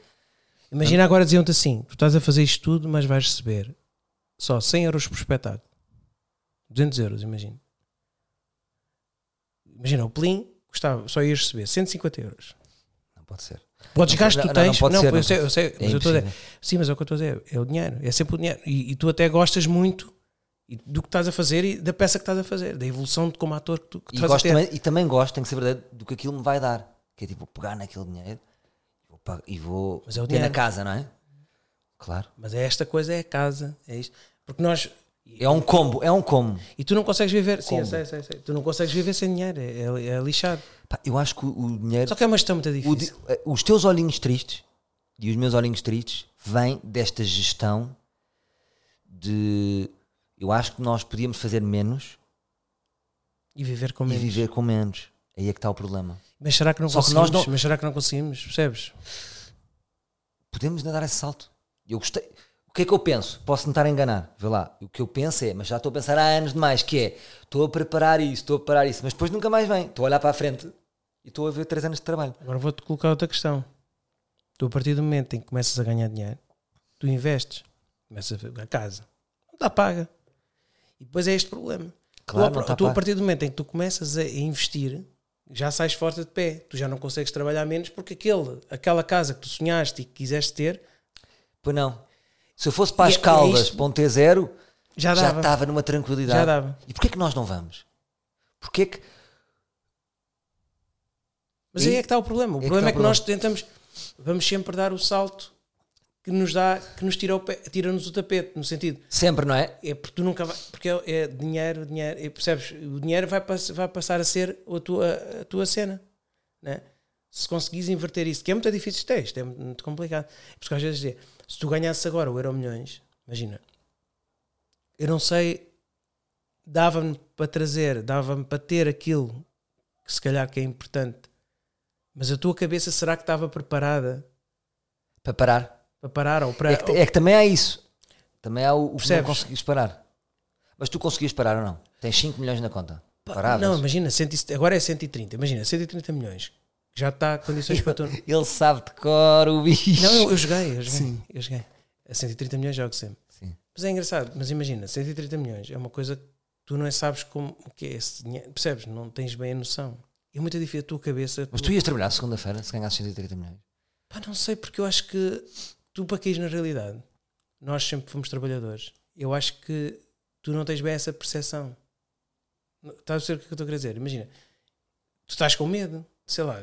Imagina agora diziam-te assim: tu estás a fazer isto tudo, mas vais receber só 100 euros por espetáculo. 200 euros, imagina. Imagina, o Plim custava, só ias receber 150 euros. Não pode ser. Podes gastos que não, tu não, não tens. pode Não, ser, eu não sei, eu sei, É mas eu estou a dizer. Sim, mas é o que eu estou a dizer, é o dinheiro, é sempre o dinheiro. E, e tu até gostas muito e do que estás a fazer e da peça que estás a fazer, da evolução de como ator que tu que E, estás a ter. também, e também gosto, tem que ser verdade, do que aquilo me vai dar. Que é tipo, vou pegar naquele dinheiro vou pa- e vou Mas é o ter na dinheiro. casa, não é? Claro. Mas é esta coisa, é a casa, é isto. Porque nós. É um combo, é um combo. E tu não consegues viver. Sim, eu sei, sei, sei. Tu não consegues viver sem dinheiro, é, é, é lixado. Pá, eu acho que o, o dinheiro. Só que é uma gestão muito o di- difícil. eh, os teus olhinhos tristes e os meus olhinhos tristes vêm desta gestão de. Eu acho que nós podíamos fazer menos E viver com e menos. viver com menos. Aí é que está o problema. Mas será que não Só que conseguimos? nós não- Mas será que não conseguimos? Percebes? podemos ainda dar esse salto. Eu gostei. O que é que eu penso? Posso me estar a enganar. Vê lá. O que eu penso é, mas já estou a pensar há anos demais, que é estou a preparar isso, estou a preparar isso, mas depois nunca mais vem. Estou a olhar para a frente e estou a ver três anos de trabalho. Agora vou-te colocar outra questão. Tu, a partir do momento em que começas a ganhar dinheiro, tu investes, começas a ver a casa, não está paga. E depois é este problema. Claro, tu, a- está tu, a partir do momento em que tu começas a investir, já sais forte de pé. Tu já não consegues trabalhar menos porque aquele, aquela casa que tu sonhaste e que quiseste ter, Pois não. Se eu fosse para as é- é Caldas, isto- para um T0, já já dava. estava numa tranquilidade. Já dava. E porquê que nós não vamos? Porquê que. Mas E- aí é que está o problema. O que problema é que o nós tentamos, vamos sempre dar o salto que nos dá, que nos tira o pé- tira-nos o tapete, no sentido, Sempre, não é? é porque tu nunca vai, porque é, é dinheiro, dinheiro, percebes? O dinheiro vai, pass- vai passar a ser a tua, a tua cena, né? Se conseguires inverter isso, que é muito difícil, isto é, isto é muito, muito complicado. Porque às vezes, dizer, se tu ganhasses agora o Euro Milhões, imagina, eu não sei, dava-me para trazer, dava-me para ter aquilo que se calhar que é importante, mas a tua cabeça será que estava preparada Para parar. Para parar ou para. É que, é que também há isso. Também há o, o que não conseguires parar. Mas tu conseguias parar ou não? Tens 5 milhões na conta. Paravas. Não, imagina, 100 agora é 130, imagina, 130 milhões. Já está condições para tu. [LAUGHS] Ele sabe de cor o bicho. Não, eu, eu joguei, eu joguei, eu joguei. A 130 milhões jogo sempre. Sim. Mas é engraçado, mas imagina, 130 milhões é uma coisa que tu não sabes como o que é esse dinheiro, percebes? Não tens bem a noção. É muito difícil a tua cabeça. Mas tu ias trabalhar segunda-feira se ganhasses 130 milhões. Pá, não sei, porque eu acho que tu para caís na realidade, nós sempre fomos trabalhadores. Eu acho que tu não tens bem essa percepção. Estás a perceber o que é eu estou a querer dizer? Imagina, tu estás com medo, sei lá,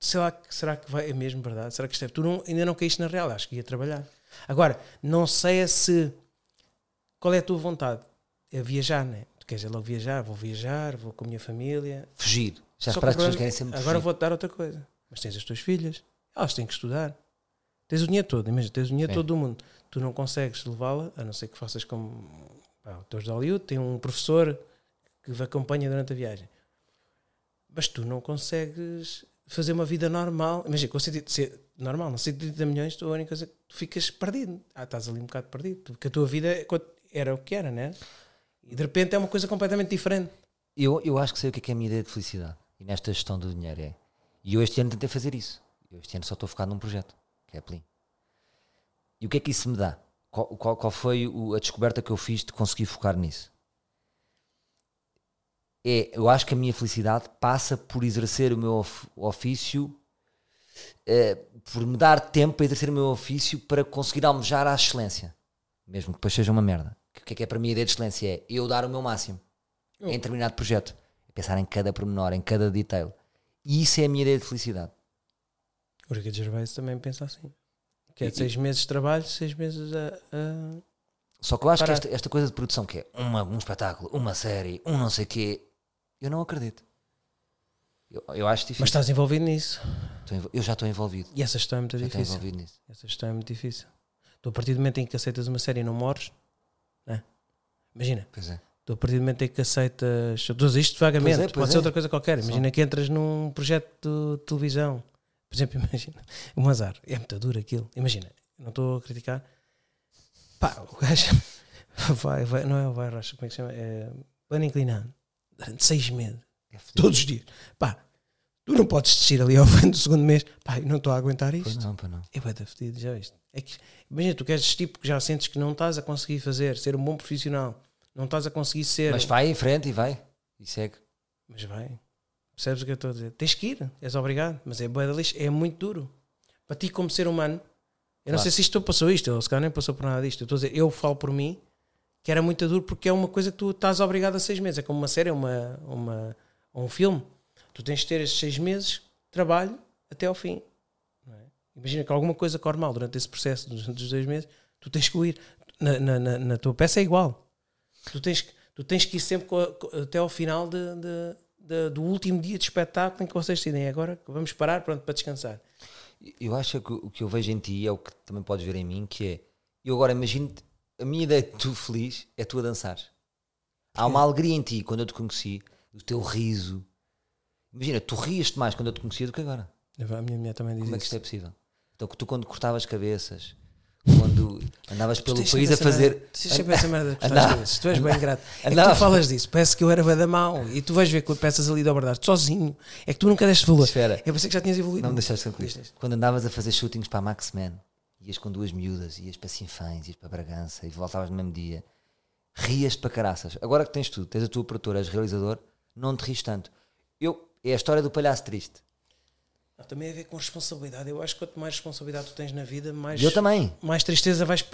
sei lá, será que vai, é mesmo verdade? Será que isto é? Tu não- ainda não caíste na real, acho que ia trabalhar. Agora, não sei é se qual é a tua vontade? É viajar, né? tu queres é logo viajar, vou viajar, vou com a minha família. Fugir. Já o as pessoas querem sempre Agora vou-te dar outra coisa. Mas tens as tuas filhas, elas têm que estudar. Tens o dinheiro todo, imagina, tens o dinheiro É. todo do mundo. Tu não consegues levá-la, a não ser que faças como pá, os teus de Hollywood, tem um professor que te acompanha durante a viagem. Mas tu não consegues fazer uma vida normal. Imagina, com 130 se- normal, não 130 milhões, tu a única coisa é que tu ficas perdido. Ah, estás ali um bocado perdido. Porque a tua vida é- era o que era, né? E de repente é uma coisa completamente diferente. Eu, eu acho que sei o que é, que é a minha ideia de felicidade. E nesta gestão do dinheiro é. E eu este ano tentei fazer isso. Eu este ano só estou focado num projeto, E o que é que isso me dá? Qual, qual, qual foi o- a descoberta que eu fiz de conseguir focar nisso? É, eu acho que a minha felicidade passa por exercer o meu of- ofício, eh, por me dar tempo para exercer o meu ofício para conseguir almejar a excelência. Mesmo que depois seja uma merda. O que é que é para mim a ideia de excelência? É eu dar o meu máximo em determinado projeto. É pensar em cada pormenor, em cada detail. E isso é a minha ideia de felicidade. O Ricardo Gervais também pensa assim. Que é E- de seis meses de trabalho, seis meses a. a- Só que eu acho Parar. que esta, esta coisa de produção que é uma, um espetáculo, uma série, um não sei o quê, eu não acredito. Eu, eu acho difícil. Mas estás envolvido nisso. Eu já estou envolvido. E essa gestão é muito Já estou difícil. envolvido nisso. Essa gestão é muito difícil. Tu, a partir do momento em que aceitas uma série e não morres, né? imagina, Pois é. tu, a partir do momento em que aceitas. Eu estou a dizer isto vagamente, Pois é, pois pode ser é. outra coisa qualquer. Imagina que entras num projeto de televisão. Por exemplo, [LAUGHS] imagina, um azar. É muito duro aquilo. Imagina, não estou a criticar. Pá, o gajo [LAUGHS] vai, vai, não é o vai rocha, como é que se chama? É plano inclinado. Durante seis meses. É. Todos os dias. Pá, tu não podes descer ali ao [LAUGHS] fim do segundo mês. Pá, eu não estou a aguentar Pois isto. não, pois não. É bué da fedido, já viste? É que, imagina, tu queres desistir porque já sentes que não estás a conseguir fazer, ser um bom profissional. Não estás a conseguir ser. Mas vai em frente e vai. E segue. Mas vai. Percebes o que eu estou a dizer? Tens que ir, és obrigado. Mas é da lixo, é muito duro. Para ti, como ser humano, eu não Claro. sei se isto passou isto, ou se calhar nem passou por nada disto. Eu estou a dizer, eu falo por mim que era muito duro porque é uma coisa que tu estás obrigado a seis meses. É como uma série, uma, uma, um filme. Tu tens de ter estes seis meses de trabalho até ao fim. não é? Imagina que alguma coisa corre mal durante esse processo dos, dos dois meses, tu tens que ir. Na, na, na, na tua peça é igual. Tu tens, que- tu tens que ir sempre co- até ao final de, de- de- do último dia de espetáculo em que vocês decidem agora vamos parar pronto, para descansar. Eu acho que o que eu vejo em ti é o que também podes ver em mim, que é eu agora imagino a minha ideia de tu feliz é tu a dançar. Há uma alegria em ti quando eu te conheci, o teu riso. Imagina, tu rias-te mais quando eu te conhecia do que agora. A minha mulher também diz Como é que isso. isto é possível? Então, que tu quando cortavas cabeças, quando andavas pelo país a fazer. tens sempre essa merda cortar Andava-. Tu és bem grato. É que andava- tu falas disso. Parece que eu era da mau. E tu vais ver quando peças ali verdade sozinho. É que tu nunca deste valor. Espera. Eu pensei que já tinhas evoluído. Não me deixaste diz. Quando andavas a fazer shootings para a Max Man, ias com duas miúdas, ias para Sinfãs, ias para Bragança e voltavas no mesmo dia, rias-te para caraças. Agora que tens tudo, tens a tua produtora, és realizador, não te rires tanto. Eu, é a história do palhaço triste. Também a ver com responsabilidade. Eu acho que quanto mais responsabilidade tu tens na vida, mais, eu também. mais tristeza vais.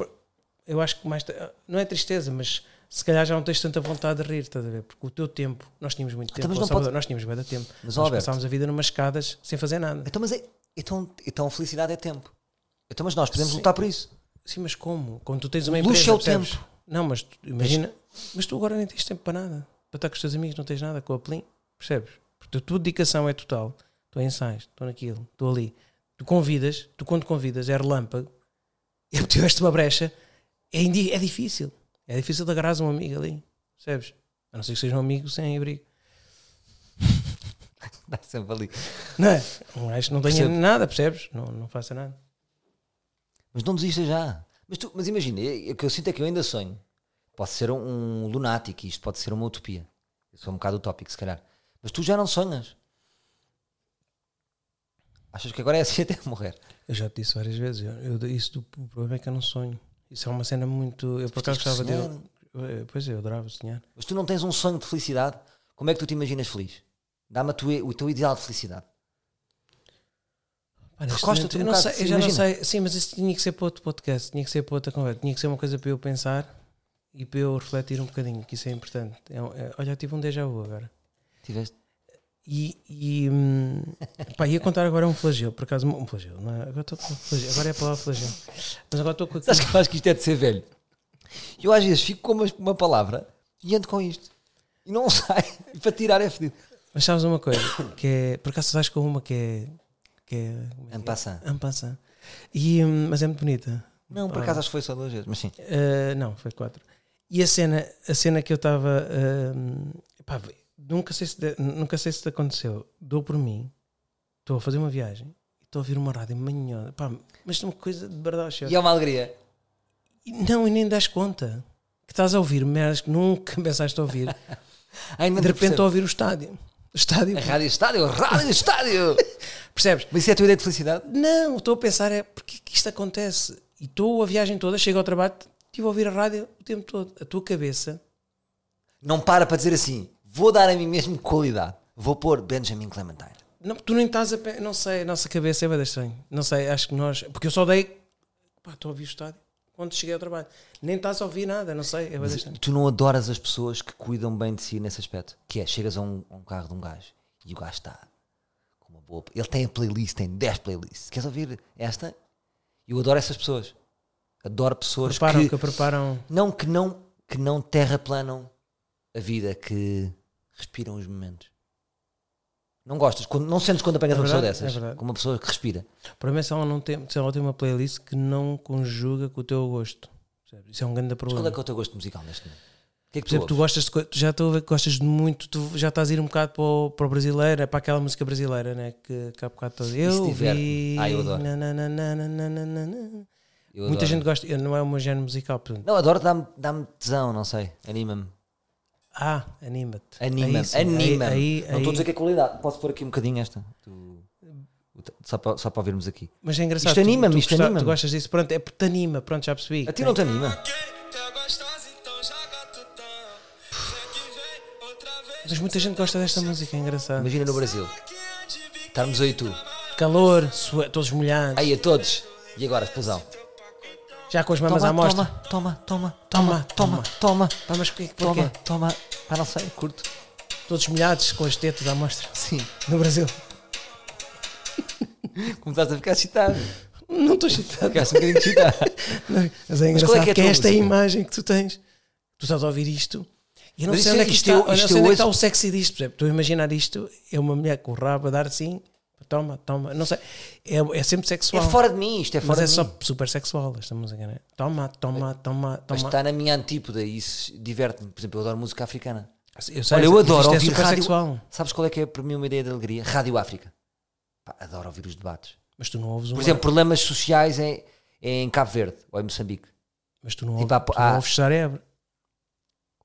Eu acho que mais. Não é tristeza, mas se calhar já não tens tanta vontade de rir, estás a ver? Porque o teu tempo, nós tínhamos muito tempo, Então, mas pode- nós tínhamos bem de tempo. Mas, nós passámos a vida numas escadas sem fazer nada. Então, mas é, então, então a felicidade é tempo. Então, mas nós podemos Sim. lutar por isso. Sim, mas como? Quando tu tens uma empresa. é o percebes? tempo. Não, mas tu- imagina. Mas tu agora nem tens tempo para nada. Para estar com os teus amigos, não tens nada com a Plim. Percebes? Porque a tua dedicação é total. Estou em ensaios, estou naquilo, estou ali. Tu convidas, tu quando convidas é relâmpago e [LAUGHS] tiveste uma brecha, é, é difícil. É difícil de agarrares um amigo ali. Percebes? A não ser que seja um amigo sem abrigo. [LAUGHS] Dá sempre ali. Não é? Um gajo não tenha nada, percebes? Não, não faça nada. Mas não desistas já. Mas, tu, mas imagina, o que eu sinto é que eu ainda sonho. Posso ser um, um lunático, isto pode ser uma utopia. Eu sou um bocado utópico, se calhar. Mas tu já não sonhas. Achas que agora é assim até [LAUGHS] morrer? Eu já te disse várias vezes. Eu, eu- isso do, o problema é que eu não sonho. Isso é uma cena muito. Eu por acaso gostava de. eu- Pois é, eu adorava sonhar. Mas tu não tens um sonho de felicidade? Como é que tu te imaginas feliz? Dá-me o teu ideal de felicidade. Recosta-te momento, um eu, não sei, eu já não sei. Sim, mas isso tinha que ser para outro podcast, tinha que ser para outra conversa, tinha que ser uma coisa para eu pensar e para eu refletir um bocadinho, que isso é importante. É é- olha, eu tive um déjà vu agora. Tiveste? E, e pá, ia contar agora um flagelo, por acaso, um flagelo, não é? Agora, estou com flagelo, agora é a palavra flagelo. Mas agora estou com Sabes que acho que isto é de ser velho? Eu às vezes fico com uma, uma palavra e ando com isto. E não [LAUGHS] sai. E para tirar é fedido. Mas sabes uma coisa? Que é, por acaso vais com uma que é. Que é como é é? Passant. E, hum, mas é muito bonita. Não, por acaso acho que foi só duas vezes, mas sim. Uh, não, foi quatro. E a cena, a cena que eu estava. hum, pá, nunca, sei se nunca sei se te aconteceu. Dou por mim, estou a fazer uma viagem e estou a ouvir uma rádio manhã. Pá, mas uma coisa de verdade. E é uma alegria. Não, e nem das conta. Que estás a ouvir merdas que nunca [LAUGHS] pensaste a ouvir. [LAUGHS] Ainda de repente estou a ouvir o estádio. Estádio. A rádio estádio, rádio estádio. [LAUGHS] Percebes? Mas isso é a tua ideia de felicidade? Não, estou a pensar é porque que isto acontece? E estou a viagem toda, chego ao trabalho, estive a ouvir a rádio o tempo todo. A tua cabeça. Não para para dizer assim, vou dar a mim mesmo qualidade. Vou pôr Benjamin Clementine. Não, tu nem estás a. pe- Não sei, a nossa cabeça é bem estranho. Não sei, acho que nós. Porque eu só dei. Pá, estou a ouvir o estádio. Quando cheguei ao trabalho. Nem estás a ouvir nada, não sei, é. Tu não adoras as pessoas que cuidam bem de si nesse aspecto? Que é, chegas a um, a um carro de um gajo e o gajo está com uma boa. Ele tem a playlist, tem 10 playlists. Queres ouvir esta? Eu adoro essas pessoas. Adoro pessoas Preparam, que, que preparam. não que não que não terraplanam a vida, que respiram os momentos. Não gostas, quando, não sentes quando apanhas É uma pessoa dessas, é como uma pessoa que respira. Para mim, se ela, não tem, se ela tem uma playlist que não conjuga com o teu gosto. Isso é um grande Mas problema. qual é é o teu gosto musical neste momento? Que é que Por exemplo, tu tu gostas de, tu já estou a ver que gostas de muito, tu já estás a ir um bocado para o, para o brasileiro, é para aquela música brasileira, né? Que, que há bocado todo. Eu vi. Ah, eu adoro. Muita gente gosta, não é o meu género musical, portanto. Não, adoro, dá-me dá tesão, não sei, anima-me. Ah, anima-te. Anima-me, Aí sim, anima-me. Aí, Não aí, estou a dizer que é qualidade. Posso pôr aqui um bocadinho esta? Tu- Só, para, só para ouvirmos aqui. Mas é engraçado. Isto anima-me, isto anima-me. Tu gostas disso, pronto, é porque te anima, pronto, já percebi. A ti não te anima? Mas muita gente gosta desta música, é engraçado. Imagina no Brasil. Estarmos eu e tu. Calor, todos molhados, Aí a todos. E agora, explosão. Já com as mamas à mostra. toma, toma, toma, Toma, toma, toma, Pá, mas porquê? toma, toma. Pá, não sei, curto. Todos molhados com as tetas à mostra Sim. no Brasil. [LAUGHS] Começaste a ficar excitado. Não estou excitado. Ficaste um bocadinho excitado. Não, Mas é é engraçado que é que, é tua esta música? imagem que tu tens. Tu estás a ouvir isto. E eu não Mas sei isto onde é- é que isto isto, está, isto onde é que ouço- está o sexy disto. Por exemplo, estou a imaginar isto, é uma mulher com o rabo a dar assim, toma, toma, não sei. É, é sempre É sexual. fora de mim, isto é mas fora é de só mim. super sexual esta música, não é? Toma, toma, toma, Mas toma. está na minha antípoda e isso diverte-me. Por exemplo, eu adoro música africana. Eu sei, Olha, eu mas adoro é ouvir super rádio. sexual. Sabes qual é que é para mim uma ideia de alegria? Rádio África. Pá, adoro ouvir os debates. Mas tu não ouves uma. Por exemplo, problemas sociais em, em Cabo Verde ou em Moçambique. mas tu não, tipo, ouves, há- tu não ouves Sareb.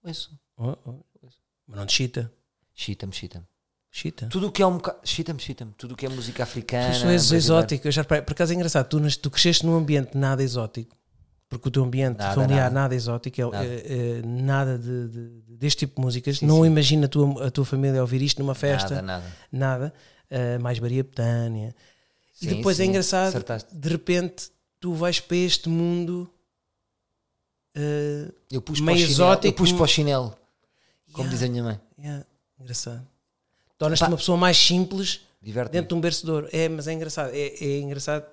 Isso. Oh, oh. Mas não te chita. Chita-me, chita-me. Chita. Tudo o que é um bocado. Chita-me, chita-me. Tudo o que é música africana. Tu és exótico, eu já reparei. Por acaso é engraçado, tu, tu cresceste num ambiente nada exótico, porque o teu ambiente Nada, familiar nada. nada, exótico, é, Nada. é- é nada de, de- deste tipo de músicas. Sim, não sim. imagina a tua, a tua família ouvir isto numa festa, Nada, nada. nada. Uh, mais Maria Betânia. e depois é engraçado, acertaste. de repente tu vais para este mundo. uh, Eu pus Meio para o chinelo. exótico, Eu pus para o chinelo. Como yeah, diz a minha mãe. yeah, engraçado. Tornas-te uma pessoa mais simples dentro de um ouro. É, mas é engraçado. É, é engraçado.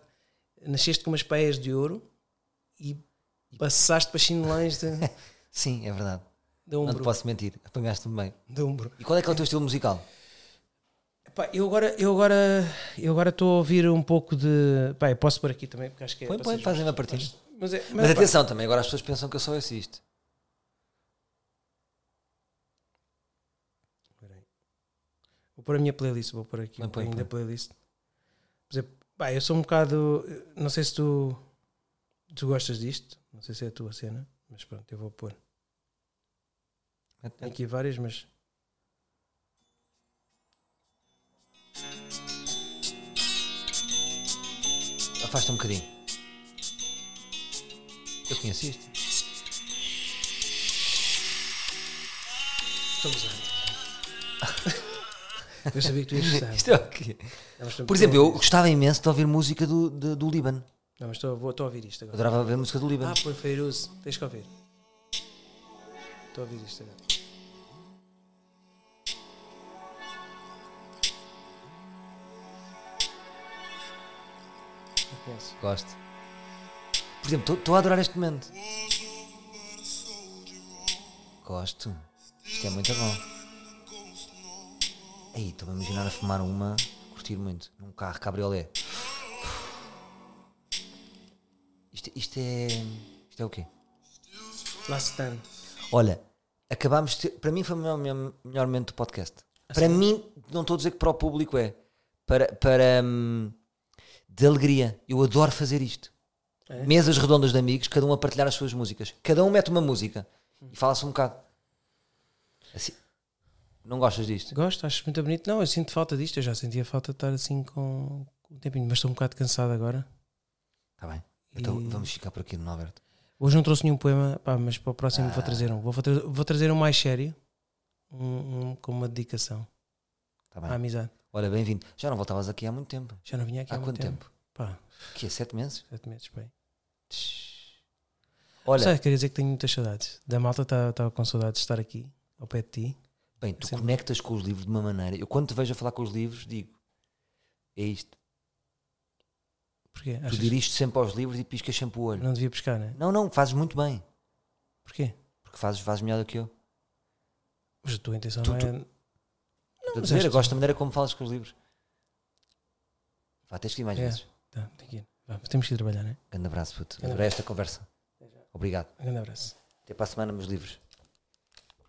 Nasceste com umas peias de ouro e passaste para chinelões de, [LAUGHS] Sim, é verdade. de Não te posso mentir. Apanhaste-me bem. De ombro. E qual é que é o teu estilo musical? Pá, eu agora eu agora eu agora estou a ouvir um pouco de. Pá, eu posso por aqui também, porque acho que é. Põe, põe, fazem uma partilha. Mas, é, mas, Mas pá, atenção também, agora as pessoas pensam que eu só assisto. Vou pôr a minha playlist, vou pôr aqui Põe, um põe, bocadinho da põe. playlist. Por exemplo, pá, eu sou um bocado. Não sei se tu, tu gostas disto, não sei se é a tua cena, mas pronto, eu vou pôr. Tem aqui várias, mas. Afasta um bocadinho. Eu conheço isto. Estou usando. Eu sabia que tu ias gostar. [LAUGHS] Isto é o quê? Não, Por exemplo, eu gostava imenso de ouvir música do, de- do Líbano. Não, mas estou, vou, estou a ouvir isto agora. adorava ouvir música do Líbano. Ah, põe Feiruz. Tens que ouvir. Estou a ouvir isto agora. Conheço. Gosto. Por exemplo, estou a adorar este momento. Gosto. Isto é muito bom. Aí, estou-me a imaginar a fumar uma, curtir muito, num carro cabriolé. Isto, isto é. Isto é o quê? Last Stand. Olha, acabámos de Para mim foi o melhor, melhor, melhor momento do podcast. Para mim, não estou a dizer que para o público é. Para. para hum, de alegria. Eu adoro fazer isto. É? Mesas redondas de amigos, cada um a partilhar as suas músicas. Cada um mete uma música e fala-se um bocado. Assim, não gostas disto? Gosto, acho muito bonito. Não, eu sinto falta disto. Eu já sentia falta de estar assim com, um tempinho, mas estou um bocado cansado agora. Está bem. Então E- vamos ficar por aqui no Alberto. Hoje não trouxe nenhum poema, pá, mas para o próximo Ah. vou trazer um. Vou, vou trazer um mais sério, um, um com uma dedicação Está bem. à amizade. Olha, bem-vindo. Já não voltavas aqui há muito tempo. Já não vinha aqui há há, muito quanto tempo? Pá, Que é sete meses? sete meses, bem. Olha, Sei, queria dizer que tenho muitas saudades. Da malta estava com saudades de estar aqui, ao pé de ti. Bem, tu sempre- conectas com os livros de uma maneira. Eu quando te vejo a falar com os livros, digo: é isto. Porquê? Tu Achas diriges sempre aos livros e piscas sempre o olho. não devia pescar, né? Não, não, fazes muito bem. Porquê? Porque fazes, fazes melhor do que eu. Mas a tua intenção Tu- não é. tu- Não, Estou a mas dizer, gosto da maneira como falas com os livros. Vá, tens que ir mais É. vezes. Tá, tem que ir. Vá, temos que ir trabalhar, né? Grande abraço, puto. Grande Adorei esta conversa. Obrigado. Grande abraço. Até para a semana, meus livros.